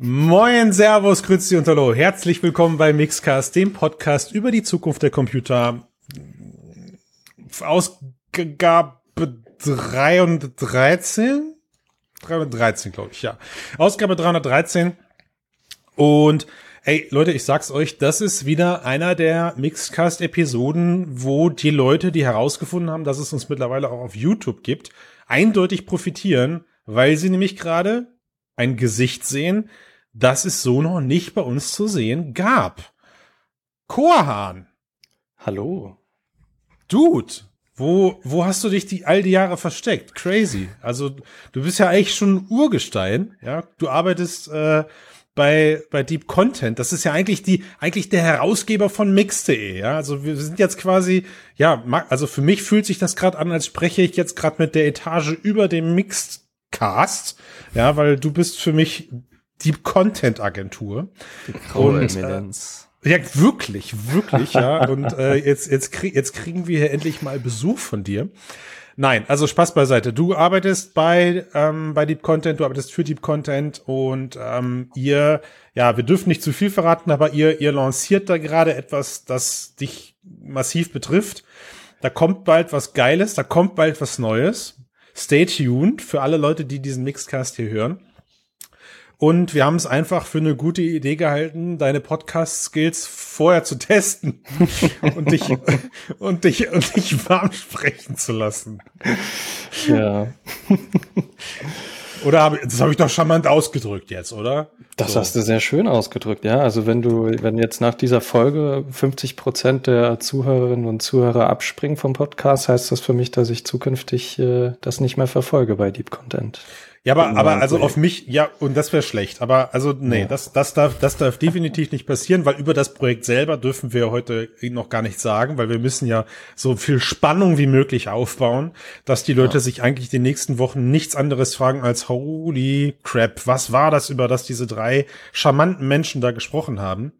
Moin, Servus, Grüezi und Hallo. Herzlich willkommen bei Mixcast, dem Podcast über die Zukunft der Computer. Ausgabe 313? 313, glaube ich, ja. Ausgabe 313. Und ey, Leute, ich sag's euch, das ist wieder einer der Mixcast-Episoden, wo die Leute, die herausgefunden haben, dass es uns mittlerweile auch auf YouTube gibt, eindeutig profitieren, weil sie nämlich gerade ein Gesicht sehen, das es so noch nicht bei uns zu sehen gab. Korhan. Hallo. Dude. Wo, wo hast du dich die all die Jahre versteckt? Crazy. Also du bist ja eigentlich schon Urgestein, ja. Du arbeitest äh, bei bei Deep Content. Das ist ja eigentlich die eigentlich der Herausgeber von Mix.de, ja. Also wir sind jetzt quasi ja, also für mich fühlt sich das gerade an, als spreche ich jetzt gerade mit der Etage über dem Mixed-Cast, ja, weil du bist für mich die Content-Agentur. Die graue und, Eminenz. Äh, ja, wirklich, wirklich, ja. Und äh, jetzt, jetzt, krieg, jetzt kriegen wir hier endlich mal Besuch von dir. Nein, also Spaß beiseite. Du arbeitest bei, ähm, bei Deep Content, du arbeitest für Deep Content und ähm, ihr, ja, wir dürfen nicht zu viel verraten, aber ihr, ihr lanciert da gerade etwas, das dich massiv betrifft. Da kommt bald was Geiles, da kommt bald was Neues. Stay tuned für alle Leute, die diesen Mixcast hier hören. Und wir haben es einfach für eine gute Idee gehalten, deine Podcast-Skills vorher zu testen und dich und dich und dich warm sprechen zu lassen. Ja. Oder habe das habe ich doch charmant ausgedrückt jetzt, oder? Das so. hast du sehr schön ausgedrückt, ja. Also wenn du, wenn jetzt nach dieser Folge 50 Prozent der Zuhörerinnen und Zuhörer abspringen vom Podcast, heißt das für mich, dass ich zukünftig äh, das nicht mehr verfolge bei Deep Content. Ja, aber, aber also auf mich, ja, und das wäre schlecht. Aber also, nee, ja. das, das darf, das darf definitiv nicht passieren, weil über das Projekt selber dürfen wir heute noch gar nicht sagen, weil wir müssen ja so viel Spannung wie möglich aufbauen, dass die Leute ja. sich eigentlich die nächsten Wochen nichts anderes fragen als holy crap, was war das, über das diese drei charmanten Menschen da gesprochen haben?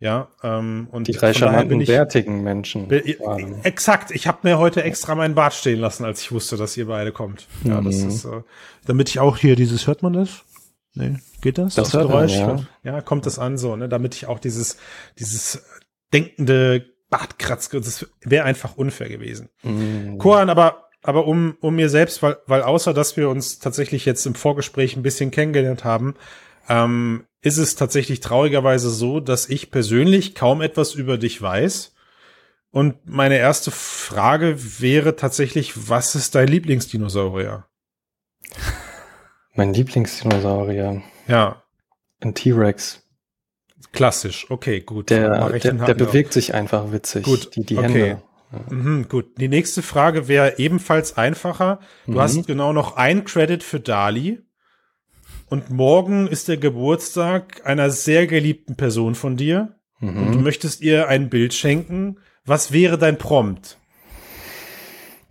Ja, ähm, und die drei charmanten, ich, bärtigen Menschen. Be exakt. Ich habe mir heute extra meinen Bart stehen lassen, als ich wusste, dass ihr beide kommt. Ja, mhm. das ist, äh, damit ich auch hier dieses, hört man das? Nee, geht das? Das, das Geräusch? Man, ja. ja, kommt das an so, ne, damit ich auch dieses, dieses denkende Bartkratz, das wäre einfach unfair gewesen. Mhm. Koran, aber aber um, um mir selbst, weil, weil außer dass wir uns tatsächlich jetzt im Vorgespräch ein bisschen kennengelernt haben, ähm, ist es tatsächlich traurigerweise so, dass ich persönlich kaum etwas über dich weiß. Und meine erste Frage wäre tatsächlich, was ist dein Lieblingsdinosaurier? Mein Lieblingsdinosaurier. Ja. Ein T-Rex. Klassisch, okay, gut. Der, der, der bewegt sich einfach witzig. Gut, die, die okay. Hände. Mhm, gut. Die nächste Frage wäre ebenfalls einfacher. Du mhm. hast genau noch ein Credit für Dali. Und morgen ist der Geburtstag einer sehr geliebten Person von dir. Mhm. Und du möchtest ihr ein Bild schenken. Was wäre dein Prompt?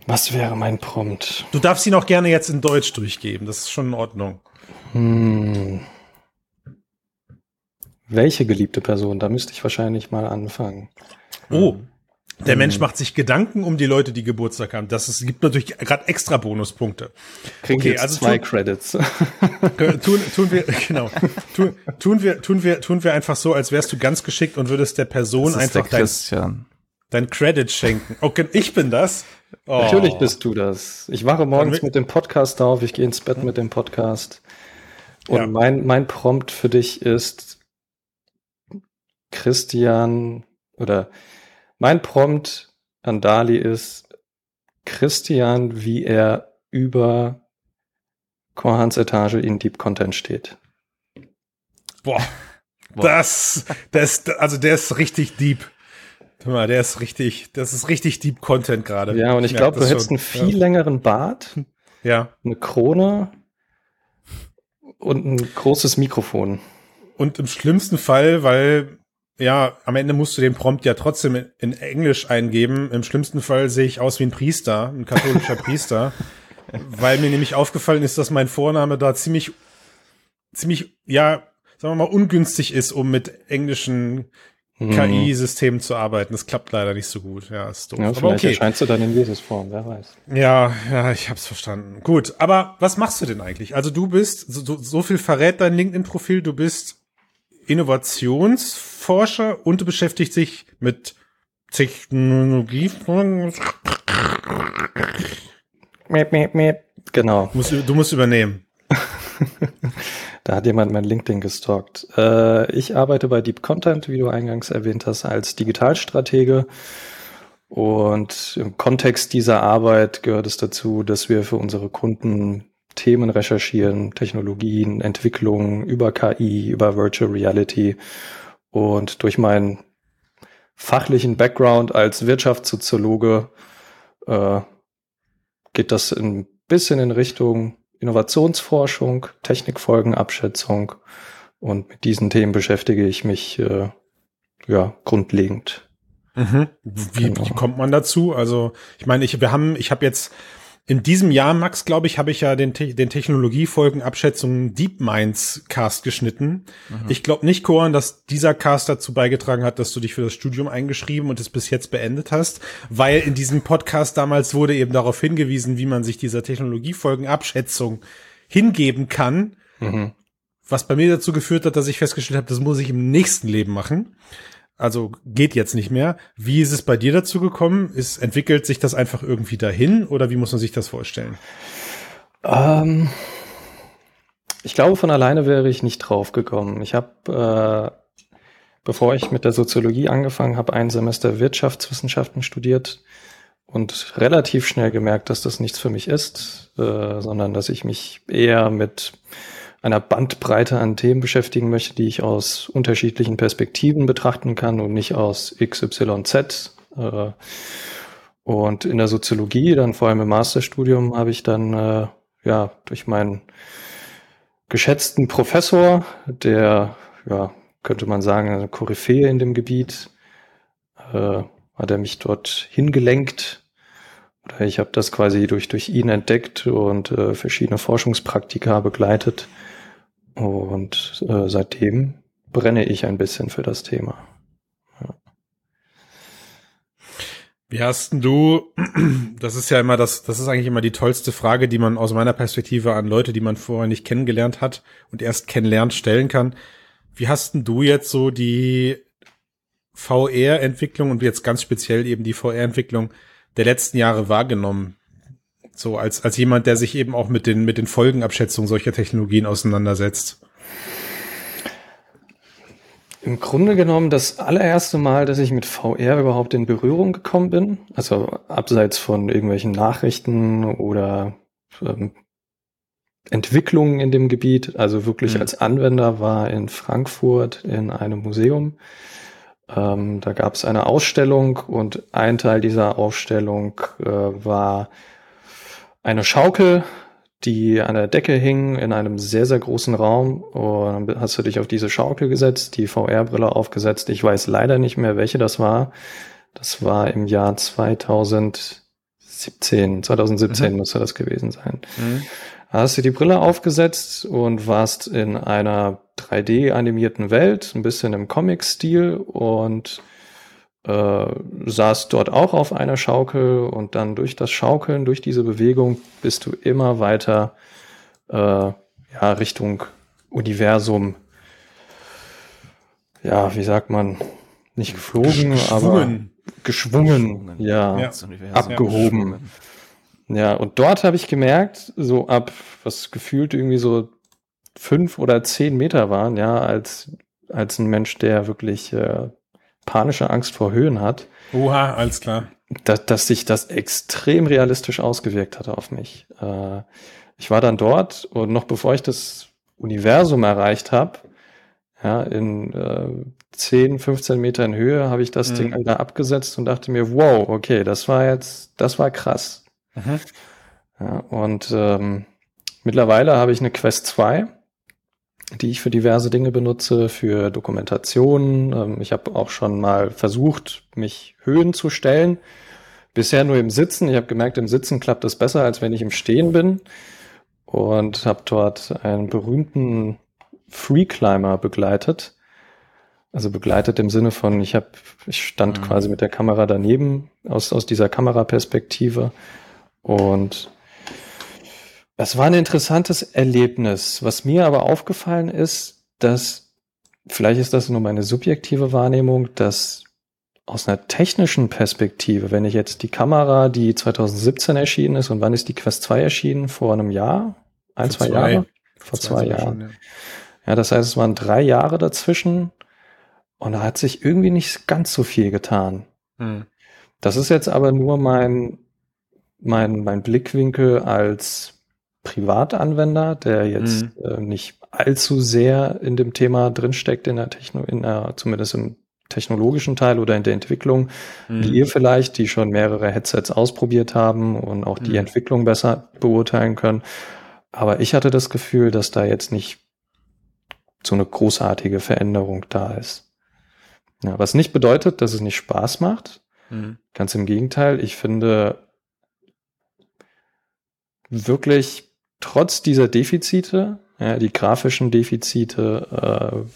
Was wäre mein Prompt? Du darfst ihn auch gerne jetzt in Deutsch durchgeben. Das ist schon in Ordnung. Hm. Welche geliebte Person? Da müsste ich wahrscheinlich mal anfangen. Oh, der Mensch mhm. macht sich Gedanken um die Leute, die Geburtstag haben. Das ist, gibt natürlich gerade extra Bonuspunkte. Kriegen okay, also zwei tun, Credits. Tun, tun wir, genau. Tun, tun wir, tun wir, tun wir einfach so, als wärst du ganz geschickt und würdest der Person einfach der dein, dein Credit schenken. Okay, ich bin das. Oh. Natürlich bist du das. Ich wache morgens mit dem Podcast auf, ich gehe ins Bett mit dem Podcast. Und ja. mein, mein Prompt für dich ist Christian oder mein Prompt an Dali ist Christian, wie er über Korhans Etage in Deep Content steht. Boah. Boah. Das, das, also der ist richtig deep. Hör mal, der ist richtig, das ist richtig Deep Content gerade. Ja, und ich glaube, du hättest einen viel ja. längeren Bart. Ja. Eine Krone und ein großes Mikrofon. Und im schlimmsten Fall, weil ja, am Ende musst du den Prompt ja trotzdem in Englisch eingeben. Im schlimmsten Fall sehe ich aus wie ein Priester, ein katholischer Priester, weil mir nämlich aufgefallen ist, dass mein Vorname da ziemlich, ziemlich, ja, sagen wir mal, ungünstig ist, um mit englischen mhm. KI-Systemen zu arbeiten. Das klappt leider nicht so gut. Ja, ist doof. Ja, aber okay. erscheinst du dann in Jesus-Form, wer weiß. Ja, ja, ich hab's verstanden. Gut, aber was machst du denn eigentlich? Also du bist, so, so viel verrät dein LinkedIn-Profil, du bist Innovationsforscher und du beschäftigst dich mit Technologie. Genau. Du musst, du musst übernehmen. da hat jemand mein LinkedIn gestalkt. Äh, ich arbeite bei Deep Content, wie du eingangs erwähnt hast, als Digitalstratege. Und im Kontext dieser Arbeit gehört es dazu, dass wir für unsere Kunden Themen recherchieren, Technologien, Entwicklungen über KI, über Virtual Reality. Und durch meinen fachlichen Background als Wirtschaftssoziologe äh, geht das ein bisschen in Richtung Innovationsforschung, Technikfolgenabschätzung und mit diesen Themen beschäftige ich mich äh, ja grundlegend. Mhm. Wie, genau. wie kommt man dazu? Also ich meine, ich wir haben, ich habe jetzt in diesem Jahr, Max, glaube ich, habe ich ja den, den Technologiefolgenabschätzungen DeepMinds Cast geschnitten. Mhm. Ich glaube nicht, Koran, dass dieser Cast dazu beigetragen hat, dass du dich für das Studium eingeschrieben und es bis jetzt beendet hast, weil in diesem Podcast damals wurde eben darauf hingewiesen, wie man sich dieser Technologiefolgenabschätzung hingeben kann. Mhm. Was bei mir dazu geführt hat, dass ich festgestellt habe, das muss ich im nächsten Leben machen. Also geht jetzt nicht mehr. Wie ist es bei dir dazu gekommen? Ist, entwickelt sich das einfach irgendwie dahin oder wie muss man sich das vorstellen? Ähm, ich glaube, von alleine wäre ich nicht drauf gekommen. Ich habe, äh, bevor ich mit der Soziologie angefangen habe, ein Semester Wirtschaftswissenschaften studiert und relativ schnell gemerkt, dass das nichts für mich ist, äh, sondern dass ich mich eher mit einer Bandbreite an Themen beschäftigen möchte, die ich aus unterschiedlichen Perspektiven betrachten kann und nicht aus XYZ. Äh, und in der Soziologie, dann vor allem im Masterstudium, habe ich dann äh, ja durch meinen geschätzten Professor, der ja könnte man sagen eine Koryphäe in dem Gebiet, äh, hat er mich dort hingelenkt. Oder ich habe das quasi durch durch ihn entdeckt und äh, verschiedene Forschungspraktika begleitet. Und äh, seitdem brenne ich ein bisschen für das Thema. Ja. Wie hast du, das ist ja immer das, das ist eigentlich immer die tollste Frage, die man aus meiner Perspektive an Leute, die man vorher nicht kennengelernt hat und erst kennenlernt, stellen kann. Wie hast du jetzt so die VR-Entwicklung und jetzt ganz speziell eben die VR-Entwicklung der letzten Jahre wahrgenommen? So als, als jemand, der sich eben auch mit den, mit den Folgenabschätzungen solcher Technologien auseinandersetzt. Im Grunde genommen das allererste Mal, dass ich mit VR überhaupt in Berührung gekommen bin, also abseits von irgendwelchen Nachrichten oder ähm, Entwicklungen in dem Gebiet, also wirklich mhm. als Anwender war in Frankfurt in einem Museum. Ähm, da gab es eine Ausstellung und ein Teil dieser Ausstellung äh, war eine Schaukel, die an der Decke hing in einem sehr, sehr großen Raum. Und dann hast du dich auf diese Schaukel gesetzt, die VR-Brille aufgesetzt. Ich weiß leider nicht mehr, welche das war. Das war im Jahr 2017. 2017 mhm. müsste das gewesen sein. Mhm. Da hast du die Brille aufgesetzt und warst in einer 3D-animierten Welt, ein bisschen im Comic-Stil und äh, saß dort auch auf einer Schaukel und dann durch das Schaukeln, durch diese Bewegung bist du immer weiter äh, ja, Richtung Universum, ja, wie sagt man, nicht geflogen, geschwungen. aber geschwungen, geschwungen. Ja, ja, abgehoben. Ja, und dort habe ich gemerkt, so ab, was gefühlt irgendwie so fünf oder zehn Meter waren, ja, als, als ein Mensch, der wirklich äh, panische Angst vor Höhen hat. Oha, alles klar. Dass, dass sich das extrem realistisch ausgewirkt hatte auf mich. Äh, ich war dann dort und noch bevor ich das Universum erreicht habe, ja, in äh, 10, 15 Metern Höhe habe ich das mhm. Ding da abgesetzt und dachte mir, wow, okay, das war jetzt, das war krass. Mhm. Ja, und ähm, mittlerweile habe ich eine Quest 2 die ich für diverse Dinge benutze, für Dokumentation. Ähm, ich habe auch schon mal versucht, mich Höhen zu stellen. Bisher nur im Sitzen. Ich habe gemerkt, im Sitzen klappt es besser, als wenn ich im Stehen bin. Und habe dort einen berühmten Free Climber begleitet. Also begleitet im Sinne von, ich habe, ich stand mhm. quasi mit der Kamera daneben aus, aus dieser Kameraperspektive und es war ein interessantes Erlebnis. Was mir aber aufgefallen ist, dass, vielleicht ist das nur meine subjektive Wahrnehmung, dass aus einer technischen Perspektive, wenn ich jetzt die Kamera, die 2017 erschienen ist, und wann ist die Quest 2 erschienen? Vor einem Jahr? Ein, zwei, zwei, Jahre? Vor zwei, zwei Jahren. Schon, ja. ja, das heißt, es waren drei Jahre dazwischen und da hat sich irgendwie nicht ganz so viel getan. Hm. Das ist jetzt aber nur mein, mein, mein Blickwinkel als Privatanwender, der jetzt mhm. äh, nicht allzu sehr in dem Thema drinsteckt, in der Techno, in der, zumindest im technologischen Teil oder in der Entwicklung, mhm. wie ihr vielleicht, die schon mehrere Headsets ausprobiert haben und auch die mhm. Entwicklung besser beurteilen können. Aber ich hatte das Gefühl, dass da jetzt nicht so eine großartige Veränderung da ist. Ja, was nicht bedeutet, dass es nicht Spaß macht. Mhm. Ganz im Gegenteil, ich finde wirklich trotz dieser Defizite, ja, die grafischen Defizite äh,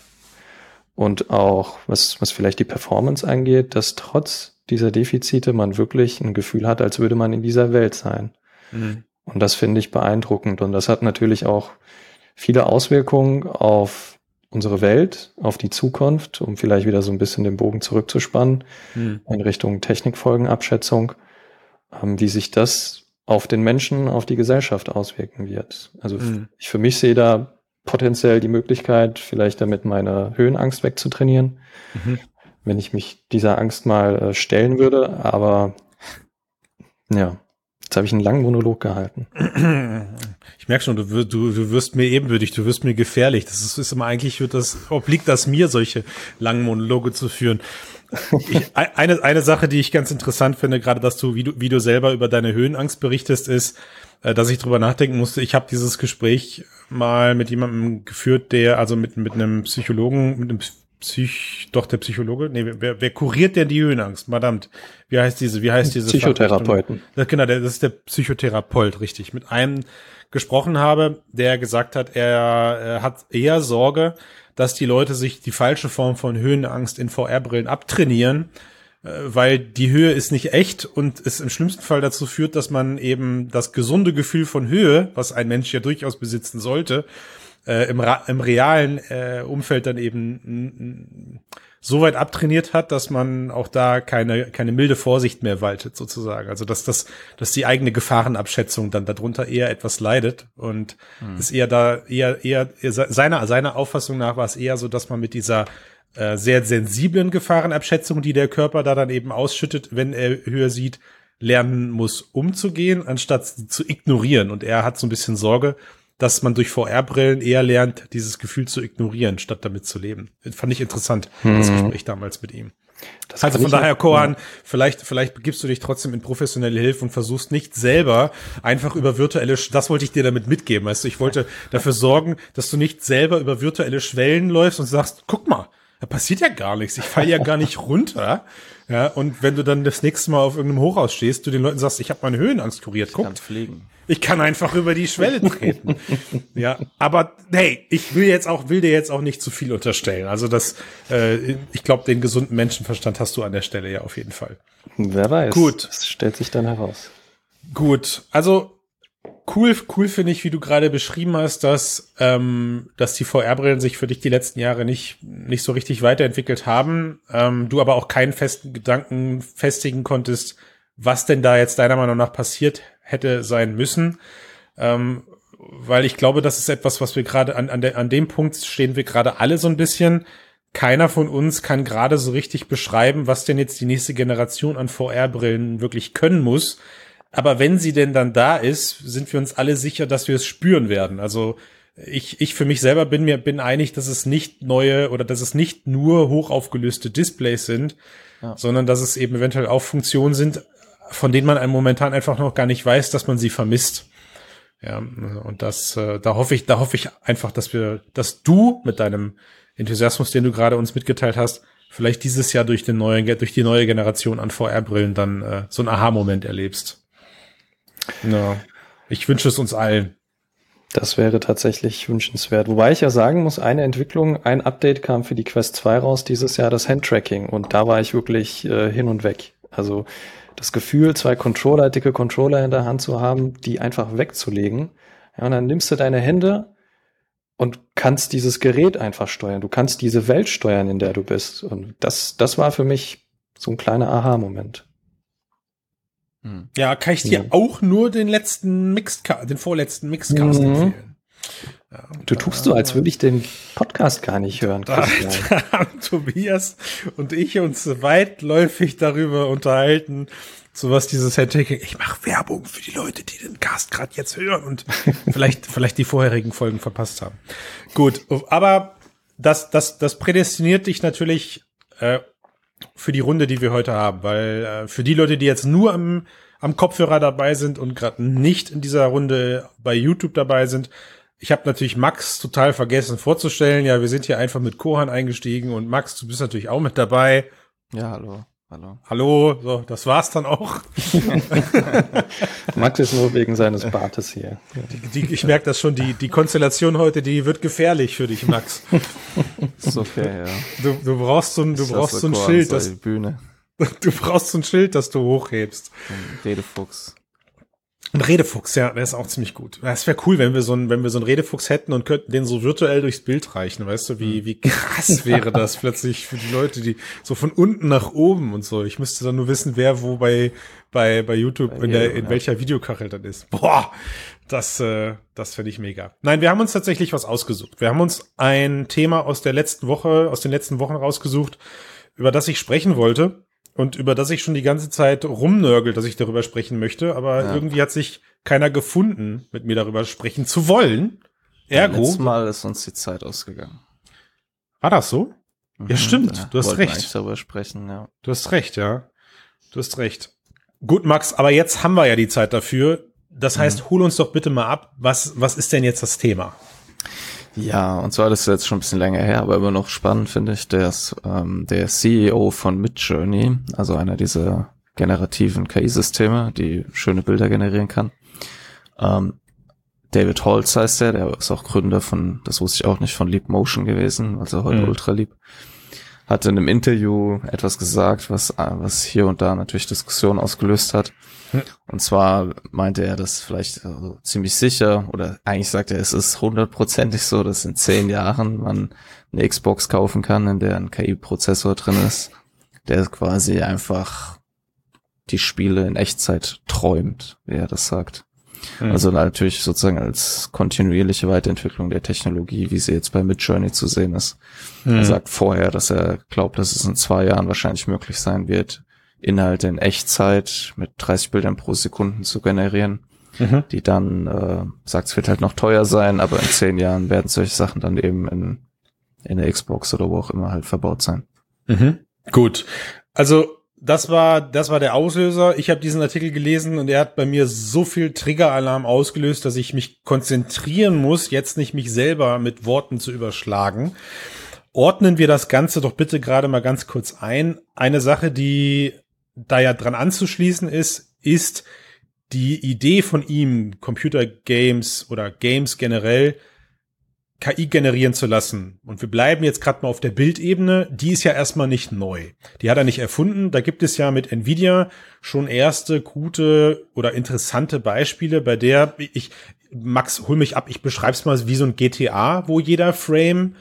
und auch was, was vielleicht die Performance angeht, dass trotz dieser Defizite man wirklich ein Gefühl hat, als würde man in dieser Welt sein. Mhm. Und das finde ich beeindruckend. Und das hat natürlich auch viele Auswirkungen auf unsere Welt, auf die Zukunft, um vielleicht wieder so ein bisschen den Bogen zurückzuspannen mhm. in Richtung Technikfolgenabschätzung, ähm, wie sich das auf den Menschen, auf die Gesellschaft auswirken wird. Also mhm. ich für mich sehe da potenziell die Möglichkeit, vielleicht damit meine Höhenangst wegzutrainieren, mhm. wenn ich mich dieser Angst mal äh, stellen würde. Aber ja, jetzt habe ich einen langen Monolog gehalten. Ich merke schon, du, du, du wirst mir ebenbürtig, du wirst mir gefährlich. Das ist, ist immer eigentlich, das, obliegt das mir, solche langen Monologe zu führen. Ich, eine, eine Sache, die ich ganz interessant finde, gerade dass du wie, du, wie du selber über deine Höhenangst berichtest, ist, äh, dass ich drüber nachdenken musste. Ich habe dieses Gespräch mal mit jemandem geführt, der, also mit, mit einem Psychologen, mit einem Psych, doch der Psychologe, nee, wer, wer kuriert denn die Höhenangst? Verdammt, wie heißt diese, wie heißt diese Psychotherapeuten. Das, genau, das ist der Psychotherapeut, richtig. Mit einem gesprochen habe, der gesagt hat, er, er hat eher Sorge, dass die Leute sich die falsche Form von Höhenangst in VR-Brillen abtrainieren, äh, weil die Höhe ist nicht echt und es im schlimmsten Fall dazu führt, dass man eben das gesunde Gefühl von Höhe, was ein Mensch ja durchaus besitzen sollte, äh, im, im realen äh, Umfeld dann eben so weit abtrainiert hat, dass man auch da keine, keine milde Vorsicht mehr waltet, sozusagen. Also, dass das, dass die eigene Gefahrenabschätzung dann darunter eher etwas leidet und hm. ist eher da, eher, eher, seiner, seiner Auffassung nach war es eher so, dass man mit dieser äh, sehr sensiblen Gefahrenabschätzung, die der Körper da dann eben ausschüttet, wenn er höher sieht, lernen muss umzugehen, anstatt zu ignorieren. Und er hat so ein bisschen Sorge, dass man durch VR-Brillen eher lernt, dieses Gefühl zu ignorieren, statt damit zu leben. Fand ich interessant, mhm. das Gespräch damals mit ihm. Das also von daher, Kohan, ja. vielleicht, vielleicht begibst du dich trotzdem in professionelle Hilfe und versuchst nicht selber einfach über virtuelle, das wollte ich dir damit mitgeben, weißt du, ich wollte dafür sorgen, dass du nicht selber über virtuelle Schwellen läufst und sagst, guck mal, da passiert ja gar nichts, ich falle ja gar nicht runter. Ja, und wenn du dann das nächste Mal auf irgendeinem Hochhaus stehst, du den Leuten sagst, ich habe meine Höhenangst kuriert, guck. fliegen. Ich kann einfach über die Schwelle treten. ja, aber hey, ich will jetzt auch, will dir jetzt auch nicht zu viel unterstellen. Also das, äh, ich glaube, den gesunden Menschenverstand hast du an der Stelle ja auf jeden Fall. Wer weiß. Gut. Das stellt sich dann heraus. Gut. Also cool, cool finde ich, wie du gerade beschrieben hast, dass, ähm, dass die VR-Brillen sich für dich die letzten Jahre nicht, nicht so richtig weiterentwickelt haben. Ähm, du aber auch keinen festen Gedanken festigen konntest, was denn da jetzt deiner Meinung nach passiert hätte sein müssen. Ähm, weil ich glaube, das ist etwas, was wir gerade an, an, der, an dem Punkt stehen wir gerade alle so ein bisschen. Keiner von uns kann gerade so richtig beschreiben, was denn jetzt die nächste Generation an VR-Brillen wirklich können muss. Aber wenn sie denn dann da ist, sind wir uns alle sicher, dass wir es spüren werden. Also ich, ich für mich selber bin mir bin einig, dass es nicht neue oder dass es nicht nur hochaufgelöste Displays sind, ja. sondern dass es eben eventuell auch Funktionen sind, von denen man momentan einfach noch gar nicht weiß, dass man sie vermisst. Ja, und das, äh, da hoffe ich, da hoffe ich einfach, dass wir, dass du mit deinem Enthusiasmus, den du gerade uns mitgeteilt hast, vielleicht dieses Jahr durch den neuen, durch die neue Generation an VR-Brillen dann äh, so einen Aha-Moment erlebst. Ja. Ich wünsche es uns allen. Das wäre tatsächlich wünschenswert. Wobei ich ja sagen muss, eine Entwicklung, ein Update kam für die Quest 2 raus dieses Jahr, das Handtracking. Und da war ich wirklich äh, hin und weg. Also das Gefühl, zwei Controller, dicke Controller in der Hand zu haben, die einfach wegzulegen. Ja, und dann nimmst du deine Hände und kannst dieses Gerät einfach steuern. Du kannst diese Welt steuern, in der du bist. Und das, das war für mich so ein kleiner Aha-Moment. Hm. Ja, kann ich dir ja. auch nur den letzten Mixcast, den vorletzten Mixcast mhm. empfehlen. Ja, du tust so, als würde ich den Podcast gar nicht hören. Da, da haben Tobias und ich uns weitläufig darüber unterhalten, so was dieses Handtaking. Ich mache Werbung für die Leute, die den Cast gerade jetzt hören und vielleicht vielleicht die vorherigen Folgen verpasst haben. Gut, aber das das das prädestiniert dich natürlich äh, für die Runde, die wir heute haben, weil äh, für die Leute, die jetzt nur am, am Kopfhörer dabei sind und gerade nicht in dieser Runde bei YouTube dabei sind, ich habe natürlich Max total vergessen vorzustellen. Ja, wir sind hier einfach mit Kohan eingestiegen und Max, du bist natürlich auch mit dabei. Ja, hallo. Hallo. Hallo, so, das war's dann auch. Max ist nur wegen seines Bartes hier. Die, die, ich merke das schon, die, die Konstellation heute, die wird gefährlich für dich, Max. ist okay, ja. Du, du brauchst so ein, du brauchst so ein Schild, das, Bühne. Du brauchst so ein Schild, das du hochhebst. Ein Redefuchs. Ein Redefuchs, ja, der ist auch ziemlich gut. Es wäre cool, wenn wir so ein, wenn wir so einen Redefuchs hätten und könnten den so virtuell durchs Bild reichen, weißt du, wie, wie krass wäre das plötzlich für die Leute, die so von unten nach oben und so. Ich müsste dann nur wissen, wer wo bei, bei, bei YouTube, bei in, der, in ja. welcher Videokachel das ist. Boah, das, äh, das finde ich mega. Nein, wir haben uns tatsächlich was ausgesucht. Wir haben uns ein Thema aus der letzten Woche, aus den letzten Wochen rausgesucht, über das ich sprechen wollte und über das ich schon die ganze Zeit rumnörgel, dass ich darüber sprechen möchte, aber ja. irgendwie hat sich keiner gefunden, mit mir darüber sprechen zu wollen. Ergo. Letztes Mal ist uns die Zeit ausgegangen. War das so? Mhm, ja, stimmt. Ja, du hast recht. darüber sprechen, ja. Du hast recht, ja. Du hast recht. Gut, Max, aber jetzt haben wir ja die Zeit dafür. Das heißt, mhm. hol uns doch bitte mal ab. Was, was ist denn jetzt das Thema? Ja, und zwar das ist jetzt schon ein bisschen länger her, aber immer noch spannend finde ich, der ist ähm, der CEO von Midjourney, also einer dieser generativen KI-Systeme, die schöne Bilder generieren kann. Ähm, David Holz heißt der, der ist auch Gründer von, das wusste ich auch nicht, von Leap Motion gewesen, also heute mhm. Ultra Leap hat in einem Interview etwas gesagt, was, was hier und da natürlich Diskussionen ausgelöst hat. Hm. Und zwar meinte er das vielleicht also ziemlich sicher, oder eigentlich sagt er, es ist hundertprozentig so, dass in zehn Jahren man eine Xbox kaufen kann, in der ein KI-Prozessor drin ist, der quasi einfach die Spiele in Echtzeit träumt, wie er das sagt. Mhm. Also natürlich sozusagen als kontinuierliche Weiterentwicklung der Technologie, wie sie jetzt bei Midjourney zu sehen ist. Mhm. Er sagt vorher, dass er glaubt, dass es in zwei Jahren wahrscheinlich möglich sein wird, Inhalte in Echtzeit mit 30 Bildern pro Sekunde zu generieren, mhm. die dann, äh, sagt, es wird halt noch teuer sein, aber in zehn Jahren werden solche Sachen dann eben in, in der Xbox oder wo auch immer halt verbaut sein. Mhm. Gut. Also das war, das war der Auslöser. Ich habe diesen Artikel gelesen und er hat bei mir so viel Triggeralarm ausgelöst, dass ich mich konzentrieren muss, jetzt nicht mich selber mit Worten zu überschlagen. Ordnen wir das Ganze doch bitte gerade mal ganz kurz ein. Eine Sache, die da ja dran anzuschließen ist, ist die Idee von ihm, Computer Games oder Games generell KI generieren zu lassen. Und wir bleiben jetzt gerade mal auf der Bildebene. Die ist ja erstmal nicht neu. Die hat er nicht erfunden. Da gibt es ja mit Nvidia schon erste gute oder interessante Beispiele, bei der ich, Max, hol mich ab, ich beschreib's mal wie so ein GTA, wo jeder Frame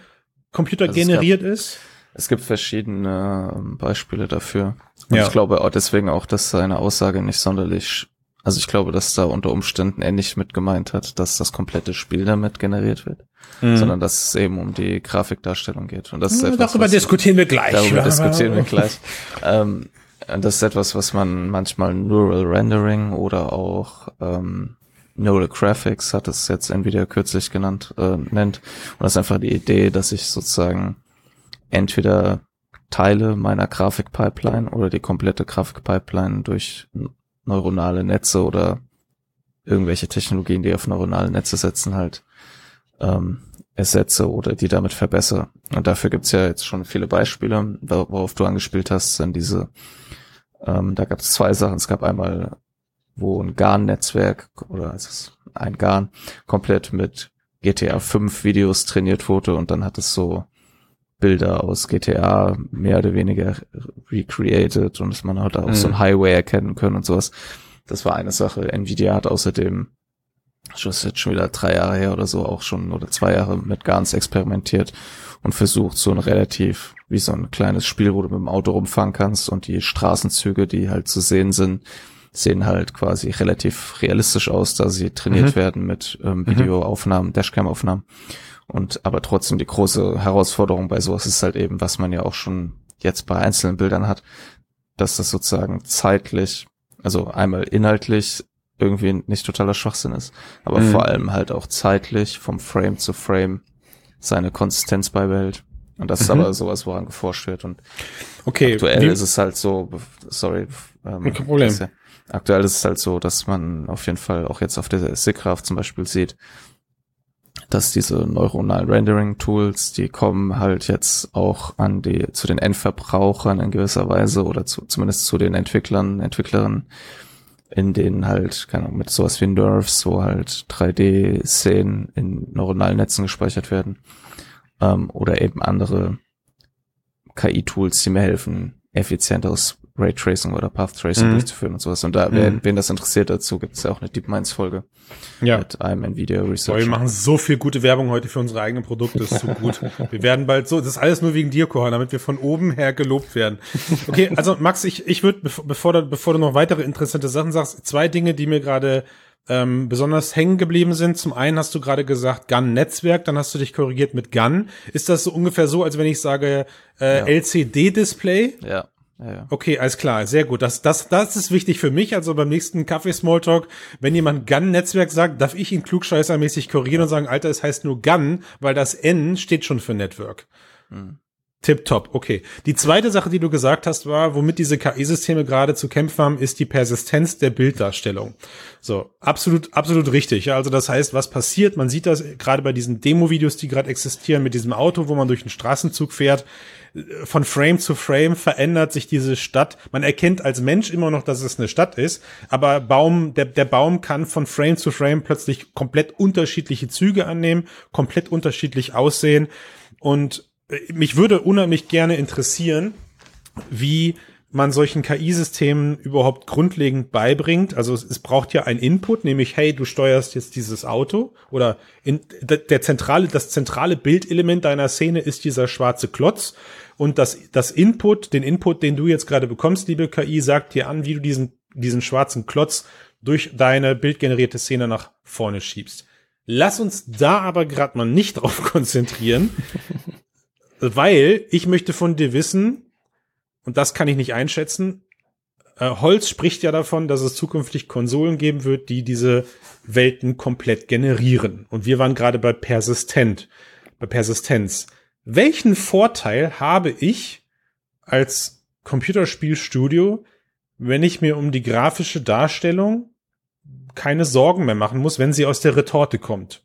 Computer also generiert ist. Es gibt verschiedene ähm, Beispiele dafür. Und ja. ich glaube auch deswegen auch, dass seine Aussage nicht sonderlich also ich glaube, dass da unter Umständen er nicht mit gemeint hat, dass das komplette Spiel damit generiert wird, mhm. sondern dass es eben um die Grafikdarstellung geht. Und das ist ja, etwas, darüber diskutieren wir gleich. Darüber diskutieren wir gleich. ähm, das ist etwas, was man manchmal Neural Rendering oder auch ähm, Neural Graphics hat es jetzt Nvidia kürzlich genannt, äh, nennt. Und das ist einfach die Idee, dass ich sozusagen entweder Teile meiner Grafikpipeline oder die komplette Grafikpipeline durch neuronale Netze oder irgendwelche Technologien, die auf neuronale Netze setzen, halt ähm, ersetze oder die damit verbessere. Und dafür gibt's ja jetzt schon viele Beispiele, worauf du angespielt hast, sind diese, ähm, da gab es zwei Sachen. Es gab einmal wo ein GAN-Netzwerk oder ist ein GAN komplett mit GTA 5 Videos trainiert wurde und dann hat es so Bilder aus GTA mehr oder weniger recreated und dass man halt auch mhm. so ein Highway erkennen können und sowas. Das war eine Sache. Nvidia hat außerdem, das ist jetzt schon wieder drei Jahre her oder so, auch schon oder zwei Jahre mit GANs experimentiert und versucht so ein relativ, wie so ein kleines Spiel, wo du mit dem Auto rumfahren kannst und die Straßenzüge, die halt zu sehen sind, sehen halt quasi relativ realistisch aus, da sie trainiert mhm. werden mit ähm, mhm. Videoaufnahmen, Dashcam-Aufnahmen. Und aber trotzdem die große Herausforderung bei sowas ist halt eben, was man ja auch schon jetzt bei einzelnen Bildern hat, dass das sozusagen zeitlich, also einmal inhaltlich irgendwie nicht totaler Schwachsinn ist, aber mhm. vor allem halt auch zeitlich vom Frame zu Frame seine Konsistenz beibehält. Und das ist mhm. aber sowas, woran geforscht wird. Und okay, aktuell ist es halt so, sorry, ähm, kein Problem. Ja, aktuell ist es halt so, dass man auf jeden Fall auch jetzt auf der SIGGRAPH zum Beispiel sieht, dass diese neuronalen Rendering Tools, die kommen halt jetzt auch an die, zu den Endverbrauchern in gewisser Weise oder zu, zumindest zu den Entwicklern, Entwicklerinnen, in denen halt, keine Ahnung, mit sowas wie Nerves, wo halt 3D-Szenen in neuronalen Netzen gespeichert werden, ähm, oder eben andere KI-Tools, die mir helfen, effizienteres Raytracing oder Path Tracing mhm. durchzuführen und sowas. Und da, mhm. wen, wen das interessiert dazu, gibt es ja auch eine DeepMinds-Folge ja. mit einem Nvidia Research. wir machen so viel gute Werbung heute für unsere eigenen Produkte, das ist so gut. wir werden bald so, das ist alles nur wegen dir, Kohan, damit wir von oben her gelobt werden. Okay, also Max, ich, ich würde, bevor du, bevor du noch weitere interessante Sachen sagst, zwei Dinge, die mir gerade ähm, besonders hängen geblieben sind. Zum einen hast du gerade gesagt GAN-Netzwerk, dann hast du dich korrigiert mit GAN. Ist das so ungefähr so, als wenn ich sage äh, ja. LCD-Display? Ja. Ja. Okay, alles klar, sehr gut. Das, das, das ist wichtig für mich. Also beim nächsten Kaffee-Smalltalk, wenn jemand GAN-Netzwerk sagt, darf ich ihn klugscheißermäßig korrigieren und sagen, Alter, es heißt nur GAN, weil das N steht schon für Network. Hm. Tipptopp, okay. Die zweite Sache, die du gesagt hast, war, womit diese KI-Systeme gerade zu kämpfen haben, ist die Persistenz der Bilddarstellung. So, absolut, absolut richtig. Also das heißt, was passiert? Man sieht das gerade bei diesen Demo-Videos, die gerade existieren, mit diesem Auto, wo man durch einen Straßenzug fährt. Von Frame zu Frame verändert sich diese Stadt. Man erkennt als Mensch immer noch, dass es eine Stadt ist, aber Baum, der, der Baum kann von Frame zu Frame plötzlich komplett unterschiedliche Züge annehmen, komplett unterschiedlich aussehen und mich würde unheimlich gerne interessieren, wie man solchen KI-Systemen überhaupt grundlegend beibringt. Also es, es, braucht ja ein Input, nämlich hey, du steuerst jetzt dieses Auto oder in, der zentrale, das zentrale Bildelement deiner Szene ist dieser schwarze Klotz und das, das Input, den Input, den du jetzt gerade bekommst, liebe KI, sagt dir an, wie du diesen, diesen schwarzen Klotz durch deine bildgenerierte Szene nach vorne schiebst. Lass uns da aber gerade mal nicht drauf konzentrieren, weil ich möchte von dir wissen, und das kann ich nicht einschätzen, äh, Holz spricht ja davon, dass es zukünftig Konsolen geben wird, die diese Welten komplett generieren. Und wir waren gerade bei persistent, bei Persistenz. Welchen Vorteil habe ich als Computerspielstudio, wenn ich mir um die grafische Darstellung keine Sorgen mehr machen muss, wenn sie aus der Retorte kommt?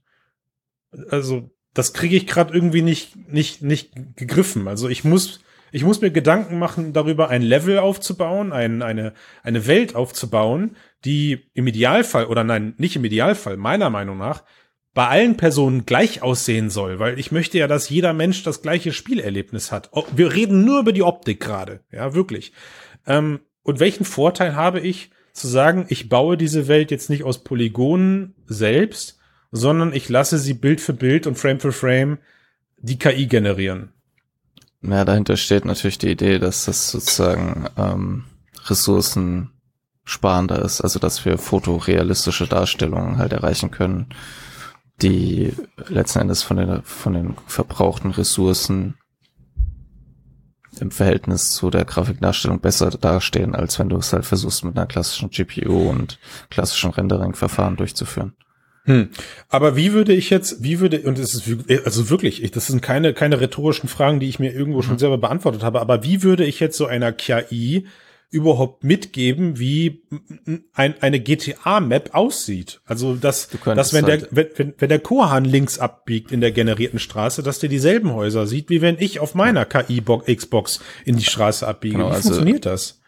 Also das kriege ich gerade irgendwie nicht, nicht, nicht gegriffen. Also ich muss, ich muss mir Gedanken machen darüber, ein Level aufzubauen, ein, eine, eine Welt aufzubauen, die im Idealfall, oder nein, nicht im Idealfall, meiner Meinung nach, bei allen Personen gleich aussehen soll, weil ich möchte ja, dass jeder Mensch das gleiche Spielerlebnis hat. Wir reden nur über die Optik gerade, ja, wirklich. Ähm, und welchen Vorteil habe ich zu sagen, ich baue diese Welt jetzt nicht aus Polygonen selbst, sondern ich lasse sie Bild für Bild und Frame für Frame die KI generieren. Ja, dahinter steht natürlich die Idee, dass das sozusagen ähm, Ressourcen sparender ist, also dass wir fotorealistische Darstellungen halt erreichen können, die letzten Endes von den, von den verbrauchten Ressourcen im Verhältnis zu der Grafikdarstellung besser dastehen, als wenn du es halt versuchst mit einer klassischen GPU und klassischen Rendering-Verfahren durchzuführen. Hm. Aber wie würde ich jetzt, wie würde, und es ist also wirklich, ich, das sind keine, keine rhetorischen Fragen, die ich mir irgendwo schon mhm. selber beantwortet habe, aber wie würde ich jetzt so einer KI überhaupt mitgeben, wie ein, eine GTA-Map aussieht. Also dass, dass wenn halt der wenn, wenn der Kohan links abbiegt in der generierten Straße, dass der dieselben Häuser sieht, wie wenn ich auf meiner KI-Xbox in die Straße abbiege. Genau, wie also, funktioniert das?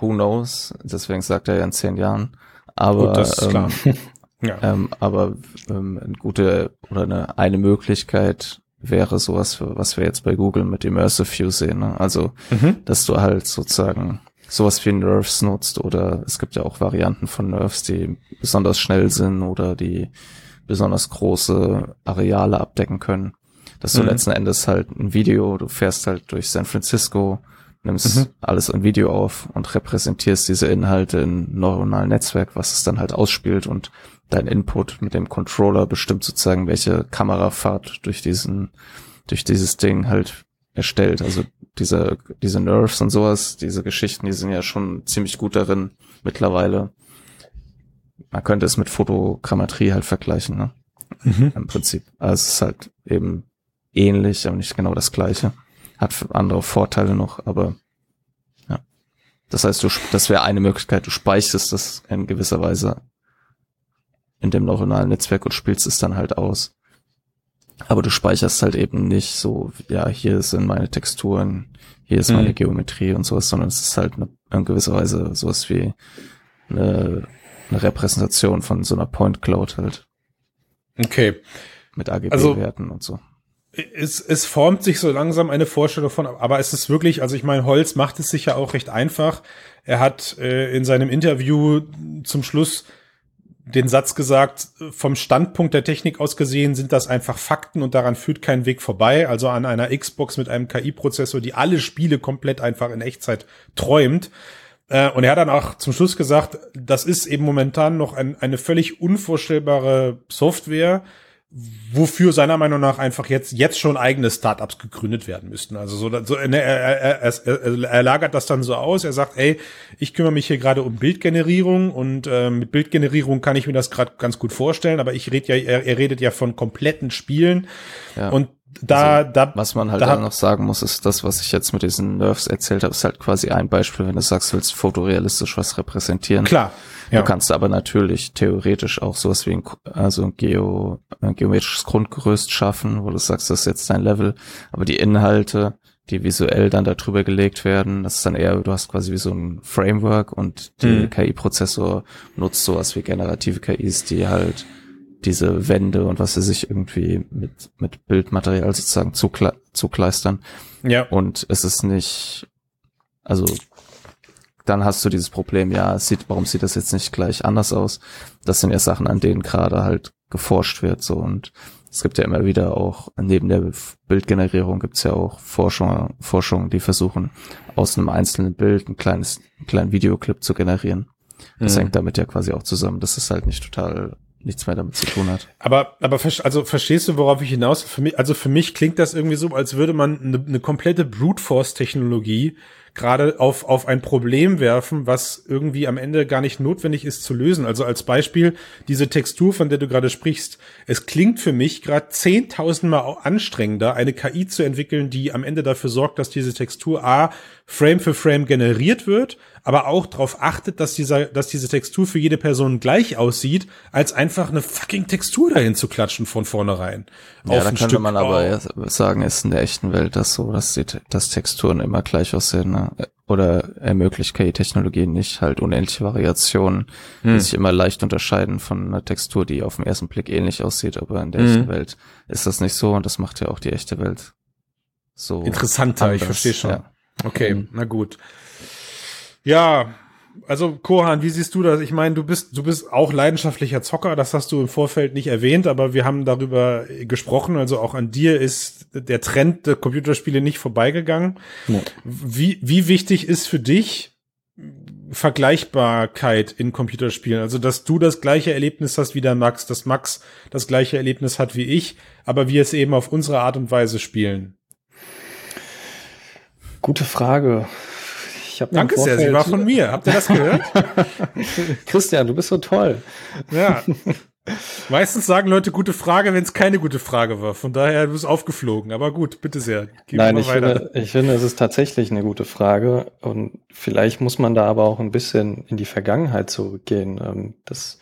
Who knows? Deswegen sagt er ja in zehn Jahren. Aber, Gut, das ist klar. Ja. ähm, aber ähm, eine gute oder eine, eine Möglichkeit wäre sowas, was wir jetzt bei Google mit Immersive View sehen. Ne? Also, mhm. dass du halt sozusagen sowas wie Nerves nutzt oder es gibt ja auch Varianten von Nerves, die besonders schnell sind oder die besonders große Areale abdecken können. Dass du mhm. letzten Endes halt ein Video, du fährst halt durch San Francisco, nimmst mhm. alles in Video auf und repräsentierst diese Inhalte in neuronalen Netzwerk, was es dann halt ausspielt und dein Input mit dem Controller bestimmt sozusagen, welche Kamerafahrt durch diesen, durch dieses Ding halt erstellt. Also diese, diese Nerves und sowas, diese Geschichten, die sind ja schon ziemlich gut darin mittlerweile. Man könnte es mit Fotogrammetrie halt vergleichen, ne? Mhm. Im Prinzip. Also es ist halt eben ähnlich, aber nicht genau das gleiche. Hat andere Vorteile noch, aber ja. Das heißt, du, das wäre eine Möglichkeit, du speicherst das in gewisser Weise in dem neuronalen Netzwerk und spielst es dann halt aus. Aber du speicherst halt eben nicht so, ja, hier sind meine Texturen, hier ist meine mhm. Geometrie und sowas, sondern es ist halt eine, in gewisser Weise sowas wie eine, eine Repräsentation von so einer Point Cloud halt. Okay. Mit AGB-Werten also, und so. Es, es formt sich so langsam eine Vorstellung von, aber es ist wirklich, also ich meine, Holz macht es sich ja auch recht einfach. Er hat äh, in seinem Interview zum Schluss den Satz gesagt, vom Standpunkt der Technik aus gesehen sind das einfach Fakten und daran führt kein Weg vorbei. Also an einer Xbox mit einem KI-Prozessor, die alle Spiele komplett einfach in Echtzeit träumt. Äh, und er hat dann auch zum Schluss gesagt, das ist eben momentan noch ein, eine völlig unvorstellbare Software, wofür seiner Meinung nach einfach jetzt jetzt schon eigene Startups gegründet werden müssten. Also so, so er, er, er, er lagert das dann so aus. Er sagt, ey, ich kümmere mich hier gerade um Bildgenerierung und äh, mit Bildgenerierung kann ich mir das gerade ganz gut vorstellen. Aber ich rede ja, er, er redet ja von kompletten Spielen ja. und da, also, da, was man halt da, noch sagen muss, ist das, was ich jetzt mit diesen Nerves erzählt habe, ist halt quasi ein Beispiel, wenn du sagst, du willst fotorealistisch was repräsentieren. Klar. Ja. Du kannst aber natürlich theoretisch auch sowas wie ein, also ein, Geo, ein geometrisches Grundgerüst schaffen, wo du sagst, das ist jetzt dein Level, aber die Inhalte, die visuell dann darüber gelegt werden, das ist dann eher, du hast quasi wie so ein Framework und der mhm. KI-Prozessor nutzt sowas wie generative KIs, die halt diese Wände und was sie sich irgendwie mit, mit Bildmaterial sozusagen zukle zukleistern. Ja. Und es ist nicht, also dann hast du dieses Problem, ja, sieht, warum sieht das jetzt nicht gleich anders aus? Das sind ja Sachen, an denen gerade halt geforscht wird, so und es gibt ja immer wieder auch, neben der Bildgenerierung gibt es ja auch Forschung, Forschung, die versuchen, aus einem einzelnen Bild ein kleines, einen kleinen Videoclip zu generieren. Das mhm. hängt damit ja quasi auch zusammen, dass es halt nicht total nichts mehr damit zu tun hat. Aber, aber also verstehst du, worauf ich hinaus? Für mich, also für mich klingt das irgendwie so, als würde man eine, eine komplette Brute Force Technologie gerade auf, auf ein Problem werfen, was irgendwie am Ende gar nicht notwendig ist zu lösen. Also als Beispiel diese Textur, von der du gerade sprichst. Es klingt für mich gerade zehntausendmal anstrengender, eine KI zu entwickeln, die am Ende dafür sorgt, dass diese Textur A Frame für Frame generiert wird, aber auch darauf achtet, dass dieser, dass diese Textur für jede Person gleich aussieht, als einfach eine fucking Textur dahin zu klatschen von vornherein. Ja, da könnte Stück man aber sagen, ist in der echten Welt das so, dass die, dass Texturen immer gleich aussehen, ne? Oder ermöglicht KI-Technologien nicht halt unendliche Variationen, hm. die sich immer leicht unterscheiden von einer Textur, die auf den ersten Blick ähnlich aussieht, aber in der hm. echten Welt ist das nicht so und das macht ja auch die echte Welt so. Interessanter, anders. ich verstehe schon. Ja. Okay, mhm. na gut. Ja, also Kohan, wie siehst du das? Ich meine, du bist du bist auch leidenschaftlicher Zocker, das hast du im Vorfeld nicht erwähnt, aber wir haben darüber gesprochen, also auch an dir ist der Trend der Computerspiele nicht vorbeigegangen. Ja. Wie wie wichtig ist für dich Vergleichbarkeit in Computerspielen, also dass du das gleiche Erlebnis hast wie der Max, dass Max das gleiche Erlebnis hat wie ich, aber wir es eben auf unsere Art und Weise spielen? Gute Frage. Danke sehr, sie war von mir. Habt ihr das gehört? Christian, du bist so toll. Ja. Meistens sagen Leute gute Frage, wenn es keine gute Frage war. Von daher du bist aufgeflogen. Aber gut, bitte sehr. Gehen Nein, ich finde, ich finde, es ist tatsächlich eine gute Frage. Und vielleicht muss man da aber auch ein bisschen in die Vergangenheit zurückgehen. Ähm, das,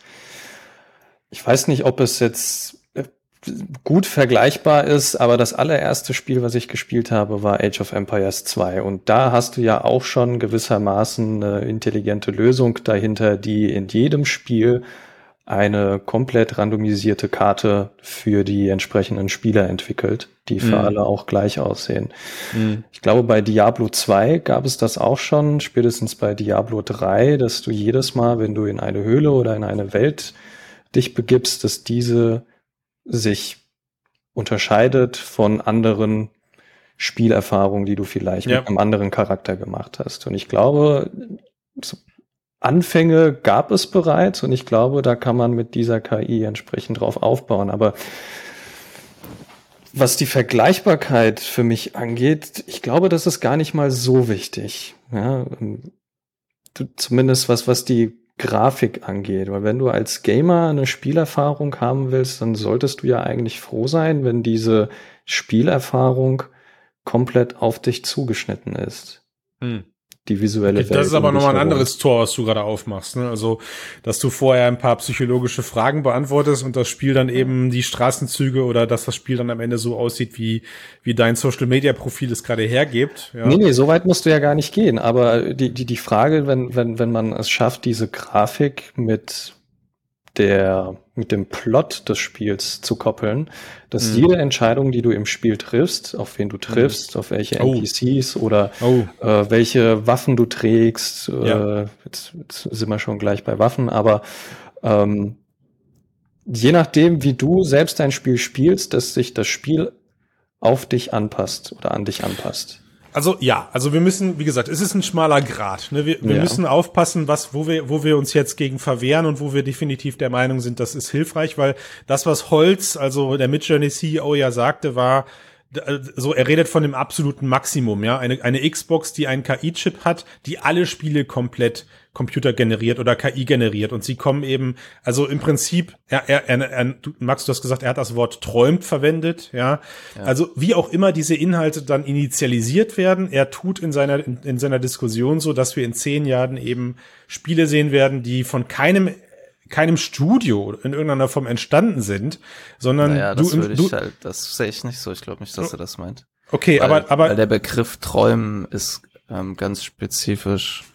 ich weiß nicht, ob es jetzt gut vergleichbar ist, aber das allererste Spiel, was ich gespielt habe, war Age of Empires 2. Und da hast du ja auch schon gewissermaßen eine intelligente Lösung dahinter, die in jedem Spiel eine komplett randomisierte Karte für die entsprechenden Spieler entwickelt, die für mhm. alle auch gleich aussehen. Mhm. Ich glaube, bei Diablo 2 gab es das auch schon, spätestens bei Diablo 3, dass du jedes Mal, wenn du in eine Höhle oder in eine Welt dich begibst, dass diese sich unterscheidet von anderen Spielerfahrungen, die du vielleicht ja. mit einem anderen Charakter gemacht hast. Und ich glaube, Anfänge gab es bereits und ich glaube, da kann man mit dieser KI entsprechend drauf aufbauen. Aber was die Vergleichbarkeit für mich angeht, ich glaube, das ist gar nicht mal so wichtig. Ja, zumindest was, was die Grafik angeht. Weil wenn du als Gamer eine Spielerfahrung haben willst, dann solltest du ja eigentlich froh sein, wenn diese Spielerfahrung komplett auf dich zugeschnitten ist. Hm die visuelle Welt. Das ist aber nochmal ein anderes Tor, was du gerade aufmachst. Ne? Also, dass du vorher ein paar psychologische Fragen beantwortest und das Spiel dann eben die Straßenzüge oder dass das Spiel dann am Ende so aussieht, wie, wie dein Social-Media-Profil es gerade hergibt. Ja. Nee, nee, so weit musst du ja gar nicht gehen. Aber die, die, die Frage, wenn, wenn, wenn man es schafft, diese Grafik mit der, mit dem Plot des Spiels zu koppeln, dass mhm. jede Entscheidung, die du im Spiel triffst, auf wen du triffst, mhm. auf welche oh. NPCs oder oh. äh, welche Waffen du trägst, äh, ja. äh, jetzt, jetzt sind wir schon gleich bei Waffen, aber ähm, je nachdem, wie du selbst dein Spiel spielst, dass sich das Spiel auf dich anpasst oder an dich anpasst. Also ja, also wir müssen, wie gesagt, es ist ein schmaler Grad. Ne? Wir, wir ja. müssen aufpassen, was, wo wir, wo wir uns jetzt gegen verwehren und wo wir definitiv der Meinung sind, das ist hilfreich, weil das, was Holz, also der Midjourney CEO ja sagte, war, so er redet von dem absoluten Maximum, ja, eine eine Xbox, die einen KI-Chip hat, die alle Spiele komplett Computer generiert oder KI generiert und sie kommen eben, also im Prinzip, er, er, er, er du, Max, du hast gesagt, er hat das Wort träumt verwendet, ja? ja. Also wie auch immer diese Inhalte dann initialisiert werden, er tut in seiner in, in seiner Diskussion so, dass wir in zehn Jahren eben Spiele sehen werden, die von keinem keinem Studio in irgendeiner Form entstanden sind, sondern naja, das du, würde ich halt, das sehe ich nicht so. Ich glaube nicht, dass er das meint. Okay, weil, aber aber weil der Begriff Träumen ist ähm, ganz spezifisch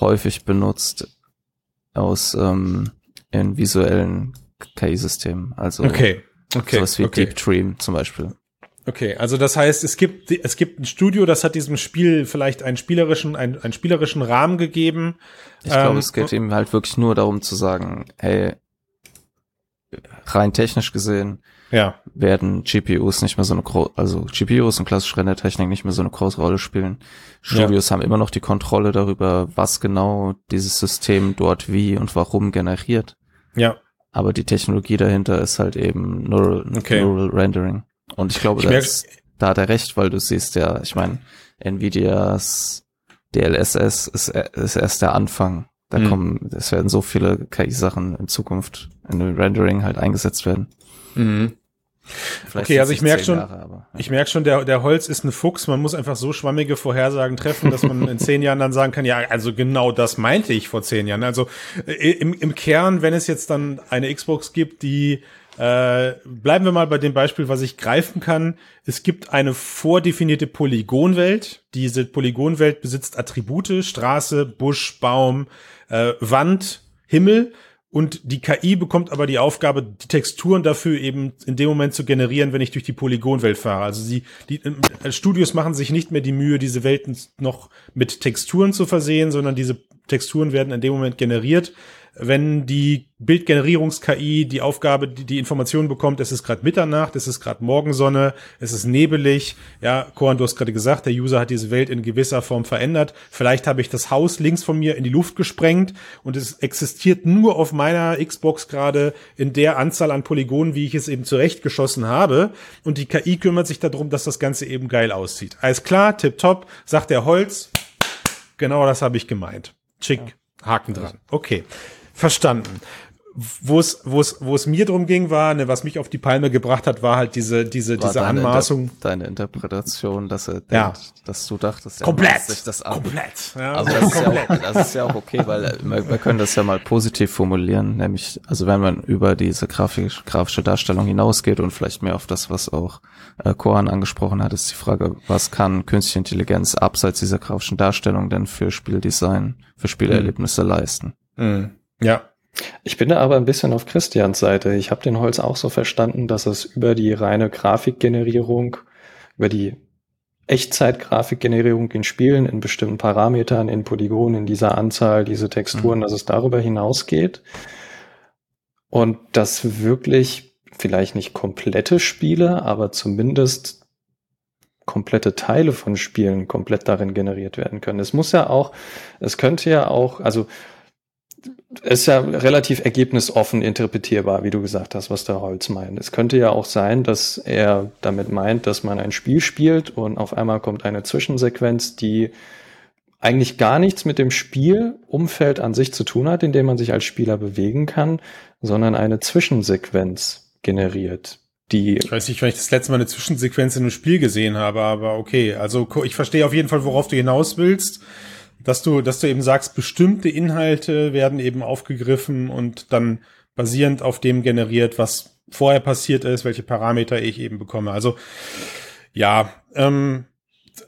häufig benutzt aus ähm, in visuellen KI-Systemen. Also okay. Okay. sowas wie okay. Deep Dream zum Beispiel. Okay, also das heißt, es gibt es gibt ein Studio, das hat diesem Spiel vielleicht einen spielerischen einen, einen spielerischen Rahmen gegeben. Ich glaube, ähm, es geht ihm halt wirklich nur darum zu sagen, hey, rein technisch gesehen ja. werden GPUs nicht mehr so eine große, also GPUs und klassische Rendertechnik nicht mehr so eine große Rolle spielen. Studios ja. haben immer noch die Kontrolle darüber, was genau dieses System dort wie und warum generiert. Ja. Aber die Technologie dahinter ist halt eben Neural, okay. Neural Rendering. Und ich glaube, ich das, da hat er recht, weil du siehst ja, ich meine, Nvidias DLSS ist, ist erst der Anfang. Da mhm. kommen, es werden so viele KI-Sachen in Zukunft in Rendering halt eingesetzt werden. Mhm. Vielleicht okay, also ich merke schon, Jahre, aber, ja. ich merke schon, der, der Holz ist ein Fuchs. Man muss einfach so schwammige Vorhersagen treffen, dass man in zehn Jahren dann sagen kann, ja, also genau das meinte ich vor zehn Jahren. Also äh, im, im Kern, wenn es jetzt dann eine Xbox gibt, die äh, bleiben wir mal bei dem Beispiel, was ich greifen kann. Es gibt eine vordefinierte Polygonwelt. Diese Polygonwelt besitzt Attribute, Straße, Busch, Baum, äh, Wand, Himmel und die KI bekommt aber die Aufgabe, die Texturen dafür eben in dem Moment zu generieren, wenn ich durch die Polygonwelt fahre. Also sie, die äh, Studios machen sich nicht mehr die Mühe, diese Welten noch mit Texturen zu versehen, sondern diese Texturen werden in dem Moment generiert wenn die Bildgenerierungs-KI die Aufgabe, die, die Information bekommt, es ist gerade Mitternacht, es ist gerade Morgensonne, es ist nebelig. Ja, Koran, du hast gerade gesagt, der User hat diese Welt in gewisser Form verändert. Vielleicht habe ich das Haus links von mir in die Luft gesprengt und es existiert nur auf meiner Xbox gerade in der Anzahl an Polygonen, wie ich es eben zurechtgeschossen habe. Und die KI kümmert sich darum, dass das Ganze eben geil aussieht. Alles klar, tipptopp, sagt der Holz. Genau das habe ich gemeint. Chick, Haken dran. Okay. Verstanden. wo es, wo es, wo es mir drum ging, war, ne, was mich auf die Palme gebracht hat, war halt diese, diese, war diese deine Anmaßung. Inter deine Interpretation, dass er denkt, ja. dass du dachtest, komplett, sich das an. komplett. Ja, also das ist, ja auch, das ist ja auch okay, weil wir, wir können das ja mal positiv formulieren, nämlich, also wenn man über diese grafisch, grafische Darstellung hinausgeht und vielleicht mehr auf das, was auch äh, Koran angesprochen hat, ist die Frage, was kann künstliche Intelligenz abseits dieser grafischen Darstellung denn für Spieldesign, für Spielerlebnisse mhm. leisten? Mhm. Ja, ich bin da aber ein bisschen auf Christians Seite. Ich habe den Holz auch so verstanden, dass es über die reine Grafikgenerierung, über die Echtzeit-Grafikgenerierung in Spielen, in bestimmten Parametern, in Polygonen, in dieser Anzahl, diese Texturen, mhm. dass es darüber hinausgeht. Und dass wirklich vielleicht nicht komplette Spiele, aber zumindest komplette Teile von Spielen komplett darin generiert werden können. Es muss ja auch, es könnte ja auch, also ist ja relativ ergebnisoffen interpretierbar, wie du gesagt hast, was der Holz meint. Es könnte ja auch sein, dass er damit meint, dass man ein Spiel spielt und auf einmal kommt eine Zwischensequenz, die eigentlich gar nichts mit dem Spielumfeld an sich zu tun hat, in dem man sich als Spieler bewegen kann, sondern eine Zwischensequenz generiert. Die ich weiß nicht, wenn ich das letzte Mal eine Zwischensequenz in einem Spiel gesehen habe, aber okay. Also ich verstehe auf jeden Fall, worauf du hinaus willst dass du, dass du eben sagst, bestimmte Inhalte werden eben aufgegriffen und dann basierend auf dem generiert, was vorher passiert ist, welche Parameter ich eben bekomme. Also ja, ähm,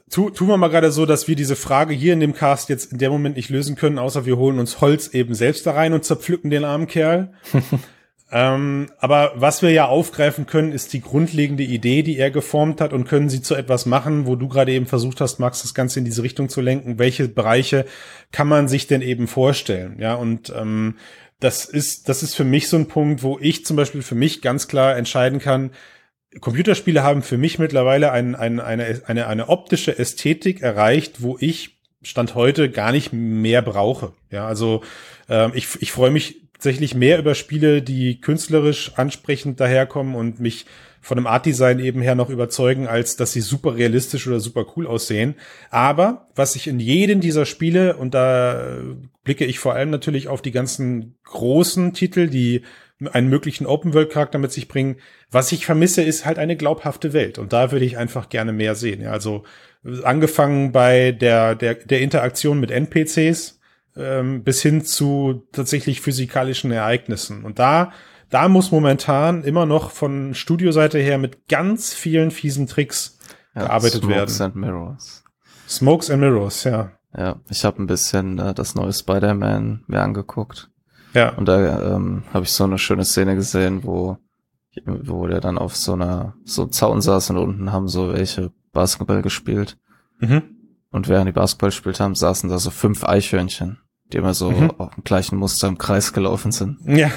tu, tun wir mal gerade so, dass wir diese Frage hier in dem Cast jetzt in dem Moment nicht lösen können, außer wir holen uns Holz eben selbst da rein und zerpflücken den armen Kerl. Ähm, aber was wir ja aufgreifen können, ist die grundlegende Idee, die er geformt hat und können sie zu etwas machen, wo du gerade eben versucht hast, Max, das Ganze in diese Richtung zu lenken. Welche Bereiche kann man sich denn eben vorstellen? Ja, und ähm, das ist, das ist für mich so ein Punkt, wo ich zum Beispiel für mich ganz klar entscheiden kann, Computerspiele haben für mich mittlerweile ein, ein, eine, eine, eine optische Ästhetik erreicht, wo ich Stand heute gar nicht mehr brauche. Ja, also ähm, ich, ich freue mich tatsächlich mehr über Spiele, die künstlerisch ansprechend daherkommen und mich von dem Art-Design eben her noch überzeugen, als dass sie super realistisch oder super cool aussehen. Aber was ich in jedem dieser Spiele, und da blicke ich vor allem natürlich auf die ganzen großen Titel, die einen möglichen Open-World-Charakter mit sich bringen, was ich vermisse, ist halt eine glaubhafte Welt. Und da würde ich einfach gerne mehr sehen. Also angefangen bei der, der, der Interaktion mit NPCs, ähm, bis hin zu tatsächlich physikalischen Ereignissen. Und da, da muss momentan immer noch von Studioseite her mit ganz vielen fiesen Tricks ja, gearbeitet Smokes werden. Smokes and Mirrors. Smokes and Mirrors, ja. Ja, ich habe ein bisschen äh, das neue Spider-Man mir angeguckt. Ja. Und da ähm, habe ich so eine schöne Szene gesehen, wo wo der dann auf so einer so Zaun saß und unten haben so welche Basketball gespielt. Mhm. Und während die Basketball gespielt haben, saßen da so fünf Eichhörnchen die immer so mhm. auf dem gleichen Muster im Kreis gelaufen sind. Ja.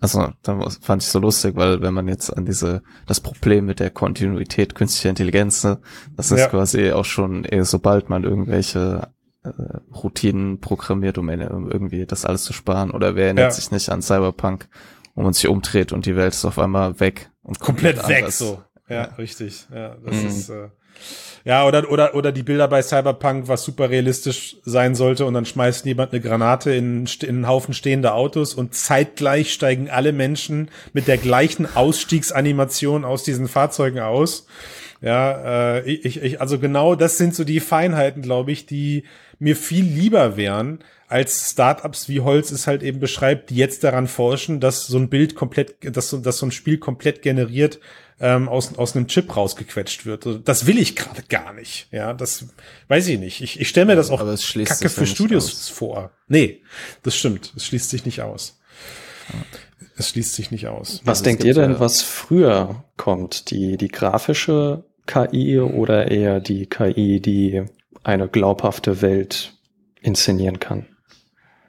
Also, da fand ich so lustig, weil wenn man jetzt an diese, das Problem mit der Kontinuität künstlicher Intelligenz, ne, das ist ja. quasi auch schon, eher sobald man irgendwelche äh, Routinen programmiert, um, irgendwie das alles zu sparen, oder wer erinnert ja. sich nicht an Cyberpunk, wo man sich umdreht und die Welt ist auf einmal weg. Und komplett, komplett weg, so. Ja, ja, richtig. Ja, das mhm. ist, äh, ja, oder, oder, oder die Bilder bei Cyberpunk, was super realistisch sein sollte, und dann schmeißt jemand eine Granate in, in einen Haufen stehender Autos und zeitgleich steigen alle Menschen mit der gleichen Ausstiegsanimation aus diesen Fahrzeugen aus. Ja, äh, ich, ich, also genau das sind so die Feinheiten, glaube ich, die mir viel lieber wären, als Startups wie Holz es halt eben beschreibt, die jetzt daran forschen, dass so ein Bild komplett, dass so, dass so ein Spiel komplett generiert ähm, aus, aus einem Chip rausgequetscht wird. Also, das will ich gerade gar nicht. Ja, das weiß ich nicht. Ich, ich stelle mir das auch Kacke für Studios aus. vor. Nee, das stimmt. Es schließt sich nicht aus. Es schließt sich nicht aus. Was also denkt ihr denn, was früher kommt? Die, die grafische KI oder eher die KI, die eine glaubhafte Welt inszenieren kann?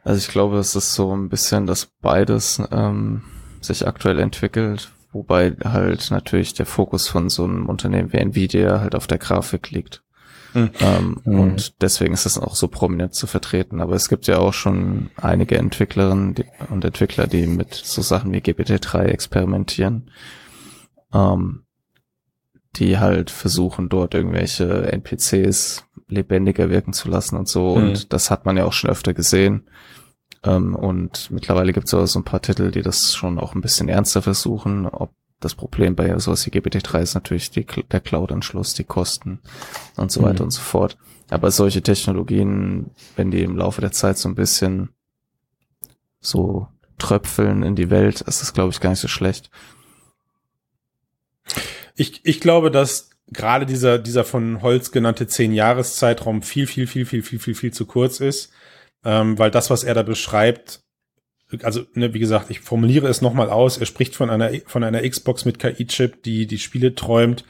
Also ich glaube, es ist so ein bisschen, dass beides ähm, sich aktuell entwickelt, Wobei halt natürlich der Fokus von so einem Unternehmen wie Nvidia halt auf der Grafik liegt. Mhm. Ähm, mhm. Und deswegen ist es auch so prominent zu vertreten. Aber es gibt ja auch schon einige Entwicklerinnen und Entwickler, die mit so Sachen wie GPT-3 experimentieren, ähm, die halt versuchen, dort irgendwelche NPCs lebendiger wirken zu lassen und so. Mhm. Und das hat man ja auch schon öfter gesehen. Ähm, und mittlerweile gibt es auch so ein paar Titel, die das schon auch ein bisschen ernster versuchen. Ob das Problem bei sowas wie GPT-3 ist natürlich die, der Cloud-Anschluss, die Kosten und so weiter mhm. und so fort. Aber solche Technologien, wenn die im Laufe der Zeit so ein bisschen so tröpfeln in die Welt, ist das, glaube ich, gar nicht so schlecht. Ich, ich glaube, dass gerade dieser, dieser von Holz genannte zehn-Jahres-Zeitraum viel, viel, viel, viel, viel, viel, viel zu kurz ist, ähm, weil das, was er da beschreibt, also ne, wie gesagt, ich formuliere es nochmal aus, er spricht von einer, von einer Xbox mit KI-Chip, die die Spiele träumt,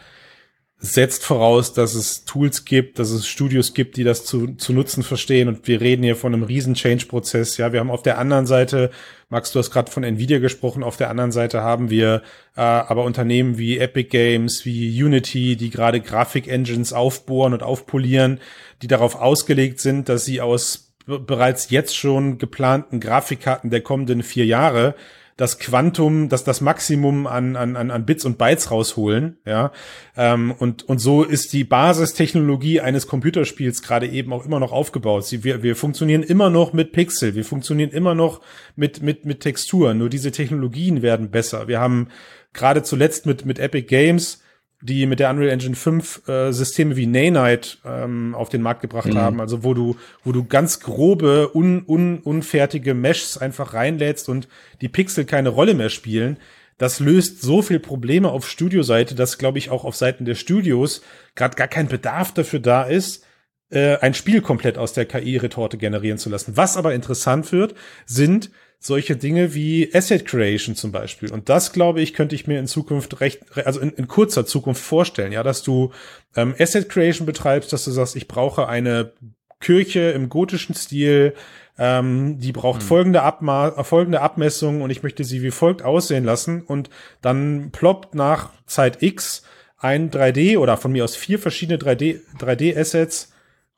setzt voraus, dass es Tools gibt, dass es Studios gibt, die das zu, zu nutzen verstehen. Und wir reden hier von einem riesen Change-Prozess. Ja, wir haben auf der anderen Seite, Max, du hast gerade von Nvidia gesprochen, auf der anderen Seite haben wir äh, aber Unternehmen wie Epic Games, wie Unity, die gerade Grafik-Engines aufbohren und aufpolieren, die darauf ausgelegt sind, dass sie aus bereits jetzt schon geplanten Grafikkarten der kommenden vier Jahre das Quantum, das das Maximum an, an, an Bits und Bytes rausholen, ja. Ähm, und, und so ist die Basistechnologie eines Computerspiels gerade eben auch immer noch aufgebaut. Sie, wir, wir funktionieren immer noch mit Pixel, wir funktionieren immer noch mit, mit, mit Texturen, nur diese Technologien werden besser. Wir haben gerade zuletzt mit, mit Epic Games die mit der Unreal Engine 5 äh, Systeme wie Nanite ähm, auf den Markt gebracht mhm. haben, also wo du, wo du ganz grobe, un, un, unfertige Meshs einfach reinlädst und die Pixel keine Rolle mehr spielen. Das löst so viel Probleme auf Studioseite, dass, glaube ich, auch auf Seiten der Studios gerade gar kein Bedarf dafür da ist, äh, ein Spiel komplett aus der KI-Retorte generieren zu lassen. Was aber interessant wird, sind solche Dinge wie Asset Creation zum Beispiel. Und das, glaube ich, könnte ich mir in Zukunft recht, also in, in kurzer Zukunft vorstellen, ja, dass du ähm, Asset Creation betreibst, dass du sagst, ich brauche eine Kirche im gotischen Stil, ähm, die braucht hm. folgende, Abma folgende Abmessungen und ich möchte sie wie folgt aussehen lassen und dann ploppt nach Zeit X ein 3D oder von mir aus vier verschiedene 3D, 3D-Assets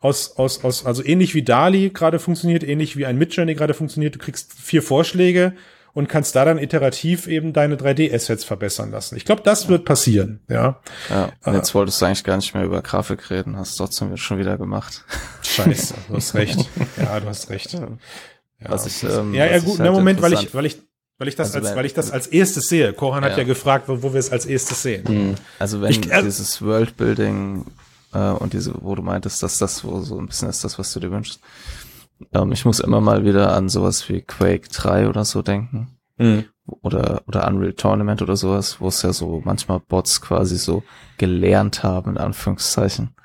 aus, aus, aus, also ähnlich wie DALI gerade funktioniert, ähnlich wie ein Midjourney gerade funktioniert. Du kriegst vier Vorschläge und kannst da dann iterativ eben deine 3D-Assets verbessern lassen. Ich glaube, das wird passieren, ja. Ja, und jetzt äh, wolltest du eigentlich gar nicht mehr über Grafik reden, hast trotzdem schon wieder gemacht. Scheiße, du hast recht. Ja, du hast recht. Ja, was ich, ähm, ja, ja gut, halt Moment, weil ich, weil ich, weil ich das also als, weil ich das als erstes sehe. Koran ja. hat ja gefragt, wo, wo wir es als erstes sehen. Mhm. Also wenn ich, äh, dieses Worldbuilding äh, und diese, wo du meintest, dass das wo so ein bisschen ist das, was du dir wünschst. Ähm, ich muss immer mal wieder an sowas wie Quake 3 oder so denken. Mhm. Oder, oder Unreal Tournament oder sowas, wo es ja so manchmal Bots quasi so gelernt haben, in Anführungszeichen.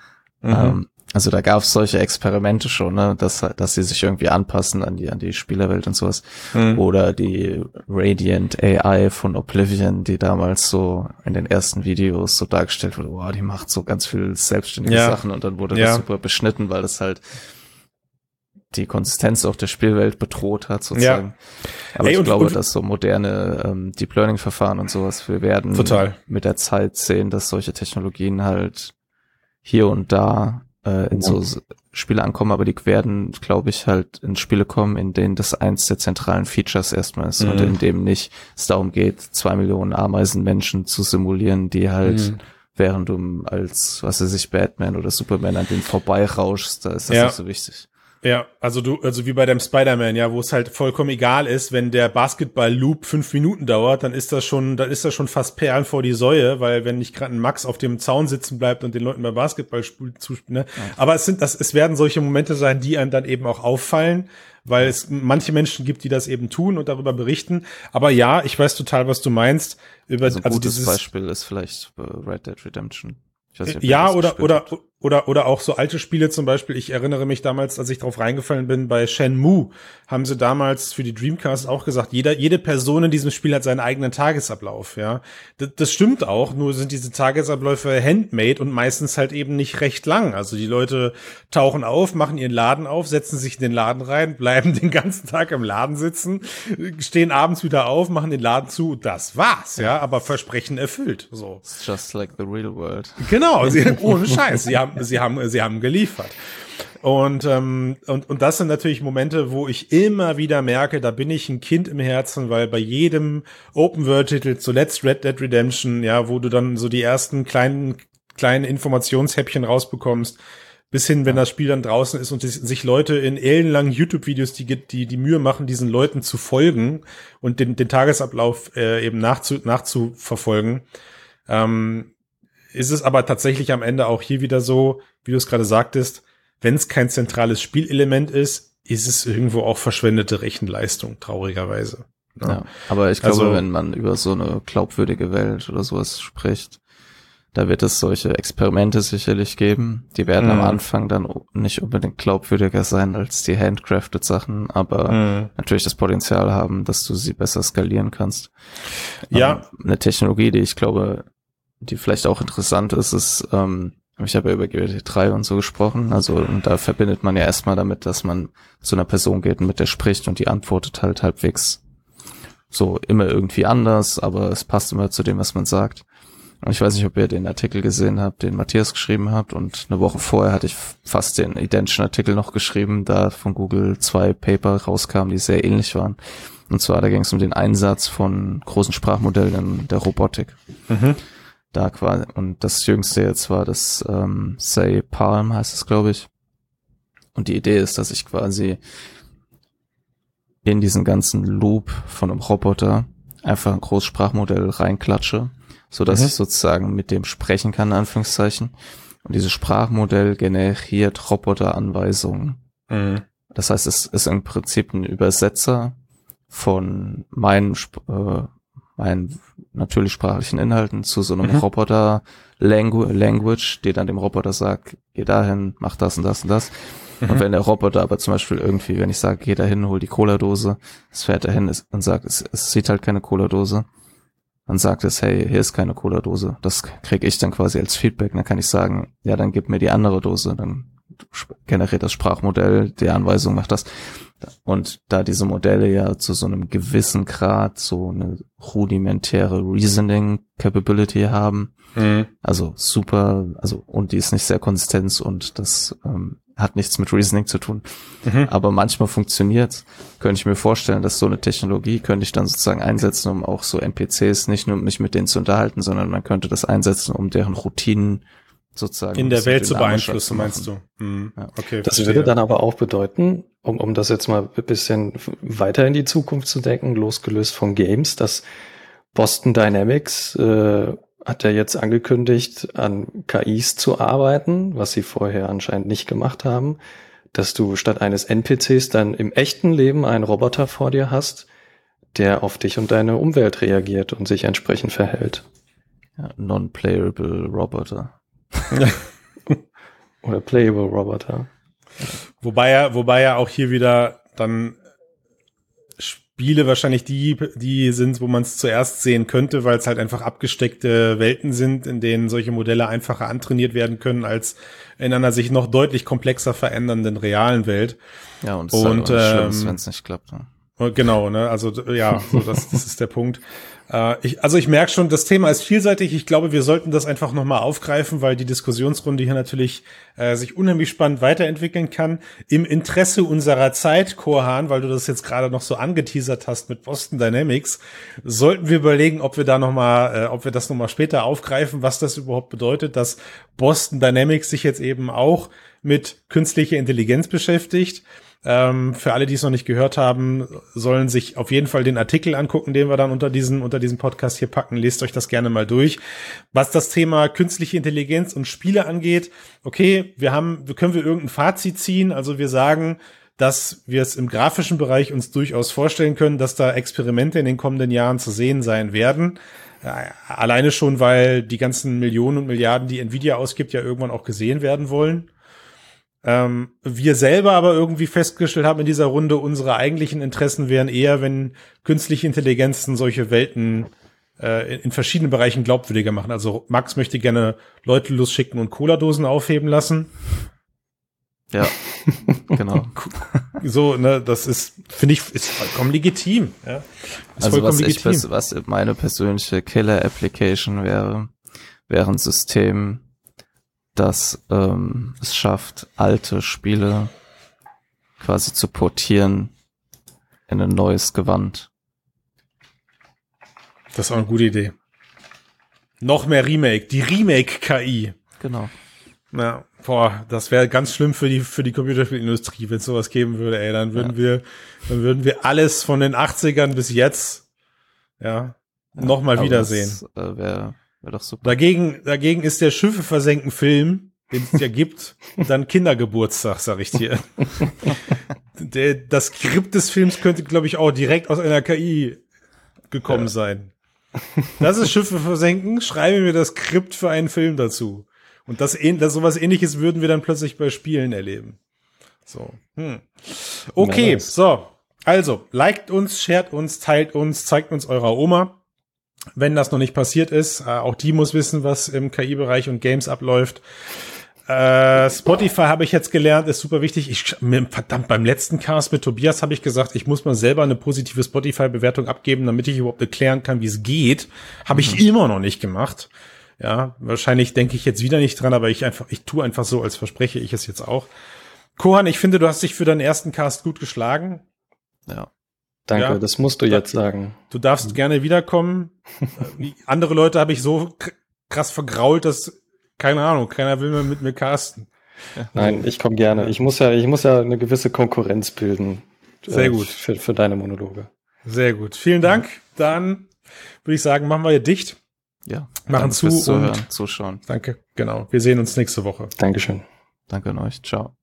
Mhm. Ähm, also da gab es solche Experimente schon, ne, dass, dass sie sich irgendwie anpassen an die, an die Spielerwelt und sowas. Mhm. Oder die Radiant AI von Oblivion, die damals so in den ersten Videos so dargestellt wurde, wow, die macht so ganz viel selbstständige ja. Sachen und dann wurde ja. das super beschnitten, weil das halt die Konsistenz auch der Spielwelt bedroht hat, sozusagen. Ja. Aber Ey, ich und, glaube, und, dass so moderne ähm, Deep Learning Verfahren und sowas, wir werden total. mit der Zeit sehen, dass solche Technologien halt hier und da äh, in so Spiele ankommen, aber die werden, glaube ich, halt in Spiele kommen, in denen das eins der zentralen Features erstmal ist mhm. und in dem nicht es darum geht, zwei Millionen Ameisenmenschen zu simulieren, die halt mhm. während du als, was weiß ich, Batman oder Superman an denen vorbeirauschst, da ist das ja. nicht so wichtig. Ja, also du, also wie bei dem Spider-Man, ja, wo es halt vollkommen egal ist, wenn der Basketball-Loop fünf Minuten dauert, dann ist das schon, dann ist das schon fast Perlen vor die Säue, weil wenn nicht gerade ein Max auf dem Zaun sitzen bleibt und den Leuten bei Basketball zuspielt, ne? Ja. Aber es sind, das, es werden solche Momente sein, die einem dann eben auch auffallen, weil es manche Menschen gibt, die das eben tun und darüber berichten. Aber ja, ich weiß total, was du meinst. Über, also ein also gutes Beispiel ist vielleicht äh, Red Dead Redemption. Nicht, ja, oder, oder, oder, oder auch so alte Spiele zum Beispiel. Ich erinnere mich damals, als ich drauf reingefallen bin, bei Shenmue haben sie damals für die Dreamcast auch gesagt, jeder, jede Person in diesem Spiel hat seinen eigenen Tagesablauf, ja. Das, das stimmt auch, nur sind diese Tagesabläufe handmade und meistens halt eben nicht recht lang. Also die Leute tauchen auf, machen ihren Laden auf, setzen sich in den Laden rein, bleiben den ganzen Tag im Laden sitzen, stehen abends wieder auf, machen den Laden zu, das war's, ja, aber Versprechen erfüllt, so. It's just like the real world. Genau, sie, ohne Scheiß. Sie haben haben, sie haben, sie haben geliefert. Und, ähm, und, und das sind natürlich Momente, wo ich immer wieder merke, da bin ich ein Kind im Herzen, weil bei jedem Open-World-Titel, zuletzt Red Dead Redemption, ja, wo du dann so die ersten kleinen, kleinen Informationshäppchen rausbekommst, bis hin, wenn das Spiel dann draußen ist und sich Leute in ellenlangen YouTube-Videos die, die die Mühe machen, diesen Leuten zu folgen und den, den Tagesablauf äh, eben nachzu, nachzuverfolgen. Ähm, ist es aber tatsächlich am Ende auch hier wieder so, wie du es gerade sagtest, wenn es kein zentrales Spielelement ist, ist es irgendwo auch verschwendete Rechenleistung, traurigerweise. Ja, ja aber ich glaube, also, wenn man über so eine glaubwürdige Welt oder sowas spricht, da wird es solche Experimente sicherlich geben. Die werden mhm. am Anfang dann nicht unbedingt glaubwürdiger sein als die handcrafted Sachen, aber mhm. natürlich das Potenzial haben, dass du sie besser skalieren kannst. Ja. Ähm, eine Technologie, die ich glaube, die vielleicht auch interessant ist, ist, ähm, ich habe ja über GPT-3 und so gesprochen, also und da verbindet man ja erstmal damit, dass man zu einer Person geht und mit der spricht und die antwortet halt halbwegs so immer irgendwie anders, aber es passt immer zu dem, was man sagt. Und ich weiß nicht, ob ihr den Artikel gesehen habt, den Matthias geschrieben habt und eine Woche vorher hatte ich fast den identischen Artikel noch geschrieben, da von Google zwei Paper rauskamen, die sehr ähnlich waren. Und zwar, da ging es um den Einsatz von großen Sprachmodellen in der Robotik. Mhm da quasi, und das jüngste jetzt war das ähm, Say Palm heißt es, glaube ich. Und die Idee ist, dass ich quasi in diesen ganzen Loop von einem Roboter einfach ein Großsprachmodell reinklatsche, so dass mhm. ich sozusagen mit dem sprechen kann, in Anführungszeichen. Und dieses Sprachmodell generiert Roboteranweisungen. Mhm. Das heißt, es ist im Prinzip ein Übersetzer von meinen äh, meinen natürlich sprachlichen Inhalten zu so einem mhm. Roboter Langu Language, die dann dem Roboter sagt, geh dahin, mach das und das und das. Mhm. Und wenn der Roboter aber zum Beispiel irgendwie, wenn ich sage, geh dahin, hol die Cola-Dose, es fährt dahin und sagt, es, es sieht halt keine Cola-Dose, dann sagt es, hey, hier ist keine Cola-Dose. Das kriege ich dann quasi als Feedback. Dann kann ich sagen, ja, dann gib mir die andere Dose. Dann generiert das Sprachmodell, die Anweisung macht das. Und da diese Modelle ja zu so einem gewissen Grad so eine rudimentäre Reasoning Capability haben, mhm. also super, also und die ist nicht sehr konsistent und das ähm, hat nichts mit Reasoning zu tun. Mhm. Aber manchmal funktioniert. Könnte ich mir vorstellen, dass so eine Technologie könnte ich dann sozusagen einsetzen, um auch so NPCs nicht nur mich mit denen zu unterhalten, sondern man könnte das einsetzen, um deren Routinen sozusagen. In der Welt zu beeinflussen, meinst du? Mhm. Ja. Okay, das verstehe. würde dann aber auch bedeuten, um, um das jetzt mal ein bisschen weiter in die Zukunft zu denken, losgelöst von Games, dass Boston Dynamics äh, hat ja jetzt angekündigt, an KIs zu arbeiten, was sie vorher anscheinend nicht gemacht haben, dass du statt eines NPCs dann im echten Leben einen Roboter vor dir hast, der auf dich und deine Umwelt reagiert und sich entsprechend verhält. Ja, Non-playable Roboter. Oder Playable Roboter. Wobei ja, wobei ja auch hier wieder dann Spiele wahrscheinlich die, die sind, wo man es zuerst sehen könnte, weil es halt einfach abgesteckte Welten sind, in denen solche Modelle einfacher antrainiert werden können als in einer sich noch deutlich komplexer verändernden realen Welt. Ja, und es und, ist halt ähm, wenn es nicht klappt. Ne? Genau, ne? Also ja, so das, das ist der Punkt. Äh, ich, also ich merke schon, das Thema ist vielseitig. Ich glaube, wir sollten das einfach nochmal aufgreifen, weil die Diskussionsrunde hier natürlich äh, sich unheimlich spannend weiterentwickeln kann. Im Interesse unserer Zeit, Korhan, weil du das jetzt gerade noch so angeteasert hast mit Boston Dynamics, sollten wir überlegen, ob wir da nochmal, äh, ob wir das nochmal später aufgreifen, was das überhaupt bedeutet, dass Boston Dynamics sich jetzt eben auch mit künstlicher Intelligenz beschäftigt ähm, für alle, die es noch nicht gehört haben, sollen sich auf jeden Fall den Artikel angucken, den wir dann unter diesem, unter diesem Podcast hier packen. Lest euch das gerne mal durch. Was das Thema künstliche Intelligenz und Spiele angeht, okay, wir haben, können wir irgendein Fazit ziehen. Also wir sagen, dass wir es im grafischen Bereich uns durchaus vorstellen können, dass da Experimente in den kommenden Jahren zu sehen sein werden. Äh, alleine schon, weil die ganzen Millionen und Milliarden, die Nvidia ausgibt, ja irgendwann auch gesehen werden wollen. Ähm, wir selber aber irgendwie festgestellt haben in dieser Runde, unsere eigentlichen Interessen wären eher, wenn künstliche Intelligenzen solche Welten äh, in, in, verschiedenen Bereichen glaubwürdiger machen. Also Max möchte gerne Leute losschicken und Cola-Dosen aufheben lassen. Ja, genau. so, ne, das ist, finde ich, ist vollkommen legitim. Ja. Ist also vollkommen was, legitim. Ich, was meine persönliche Killer-Application wäre, wäre ein System, das ähm, es schafft, alte Spiele quasi zu portieren in ein neues Gewand. Das ist auch eine gute Idee. Noch mehr Remake, die Remake-KI. Genau. Ja, boah, das wäre ganz schlimm für die, für die Computerspielindustrie, wenn es sowas geben würde, ey. Dann würden ja. wir, dann würden wir alles von den 80ern bis jetzt, ja, ja nochmal wiedersehen. Das, äh, wäre wär doch super. Dagegen, dagegen ist der Schiffe versenken Film, den es ja gibt, dann Kindergeburtstag, sag ich dir. der, das Skript des Films könnte, glaube ich, auch direkt aus einer KI gekommen ja. sein. Das ist Schiffe versenken, schreibe mir das Skript für einen Film dazu. Und das, das sowas ähnliches würden wir dann plötzlich bei Spielen erleben. So. Hm. Okay, so. Also, liked uns, shared uns, teilt uns, zeigt uns eurer Oma. Wenn das noch nicht passiert ist, äh, auch die muss wissen, was im KI-Bereich und Games abläuft. Äh, Spotify habe ich jetzt gelernt, ist super wichtig. Ich, verdammt, beim letzten Cast mit Tobias habe ich gesagt, ich muss mal selber eine positive Spotify-Bewertung abgeben, damit ich überhaupt erklären kann, wie es geht. Habe ich mhm. immer noch nicht gemacht. Ja, wahrscheinlich denke ich jetzt wieder nicht dran, aber ich einfach, ich tue einfach so, als verspreche ich es jetzt auch. Kohan, ich finde, du hast dich für deinen ersten Cast gut geschlagen. Ja. Danke, ja, das musst du jetzt sagen. Du darfst gerne wiederkommen. Andere Leute habe ich so krass vergrault, dass, keine Ahnung, keiner will mehr mit mir casten. Nein, ich komme gerne. Ich muss ja, ich muss ja eine gewisse Konkurrenz bilden. Sehr äh, gut. Für, für deine Monologe. Sehr gut. Vielen Dank. Dann würde ich sagen, machen wir hier dicht. Ja. Machen zu Zuhören, und zuschauen. Danke. Genau. Wir sehen uns nächste Woche. Dankeschön. Danke an euch. Ciao.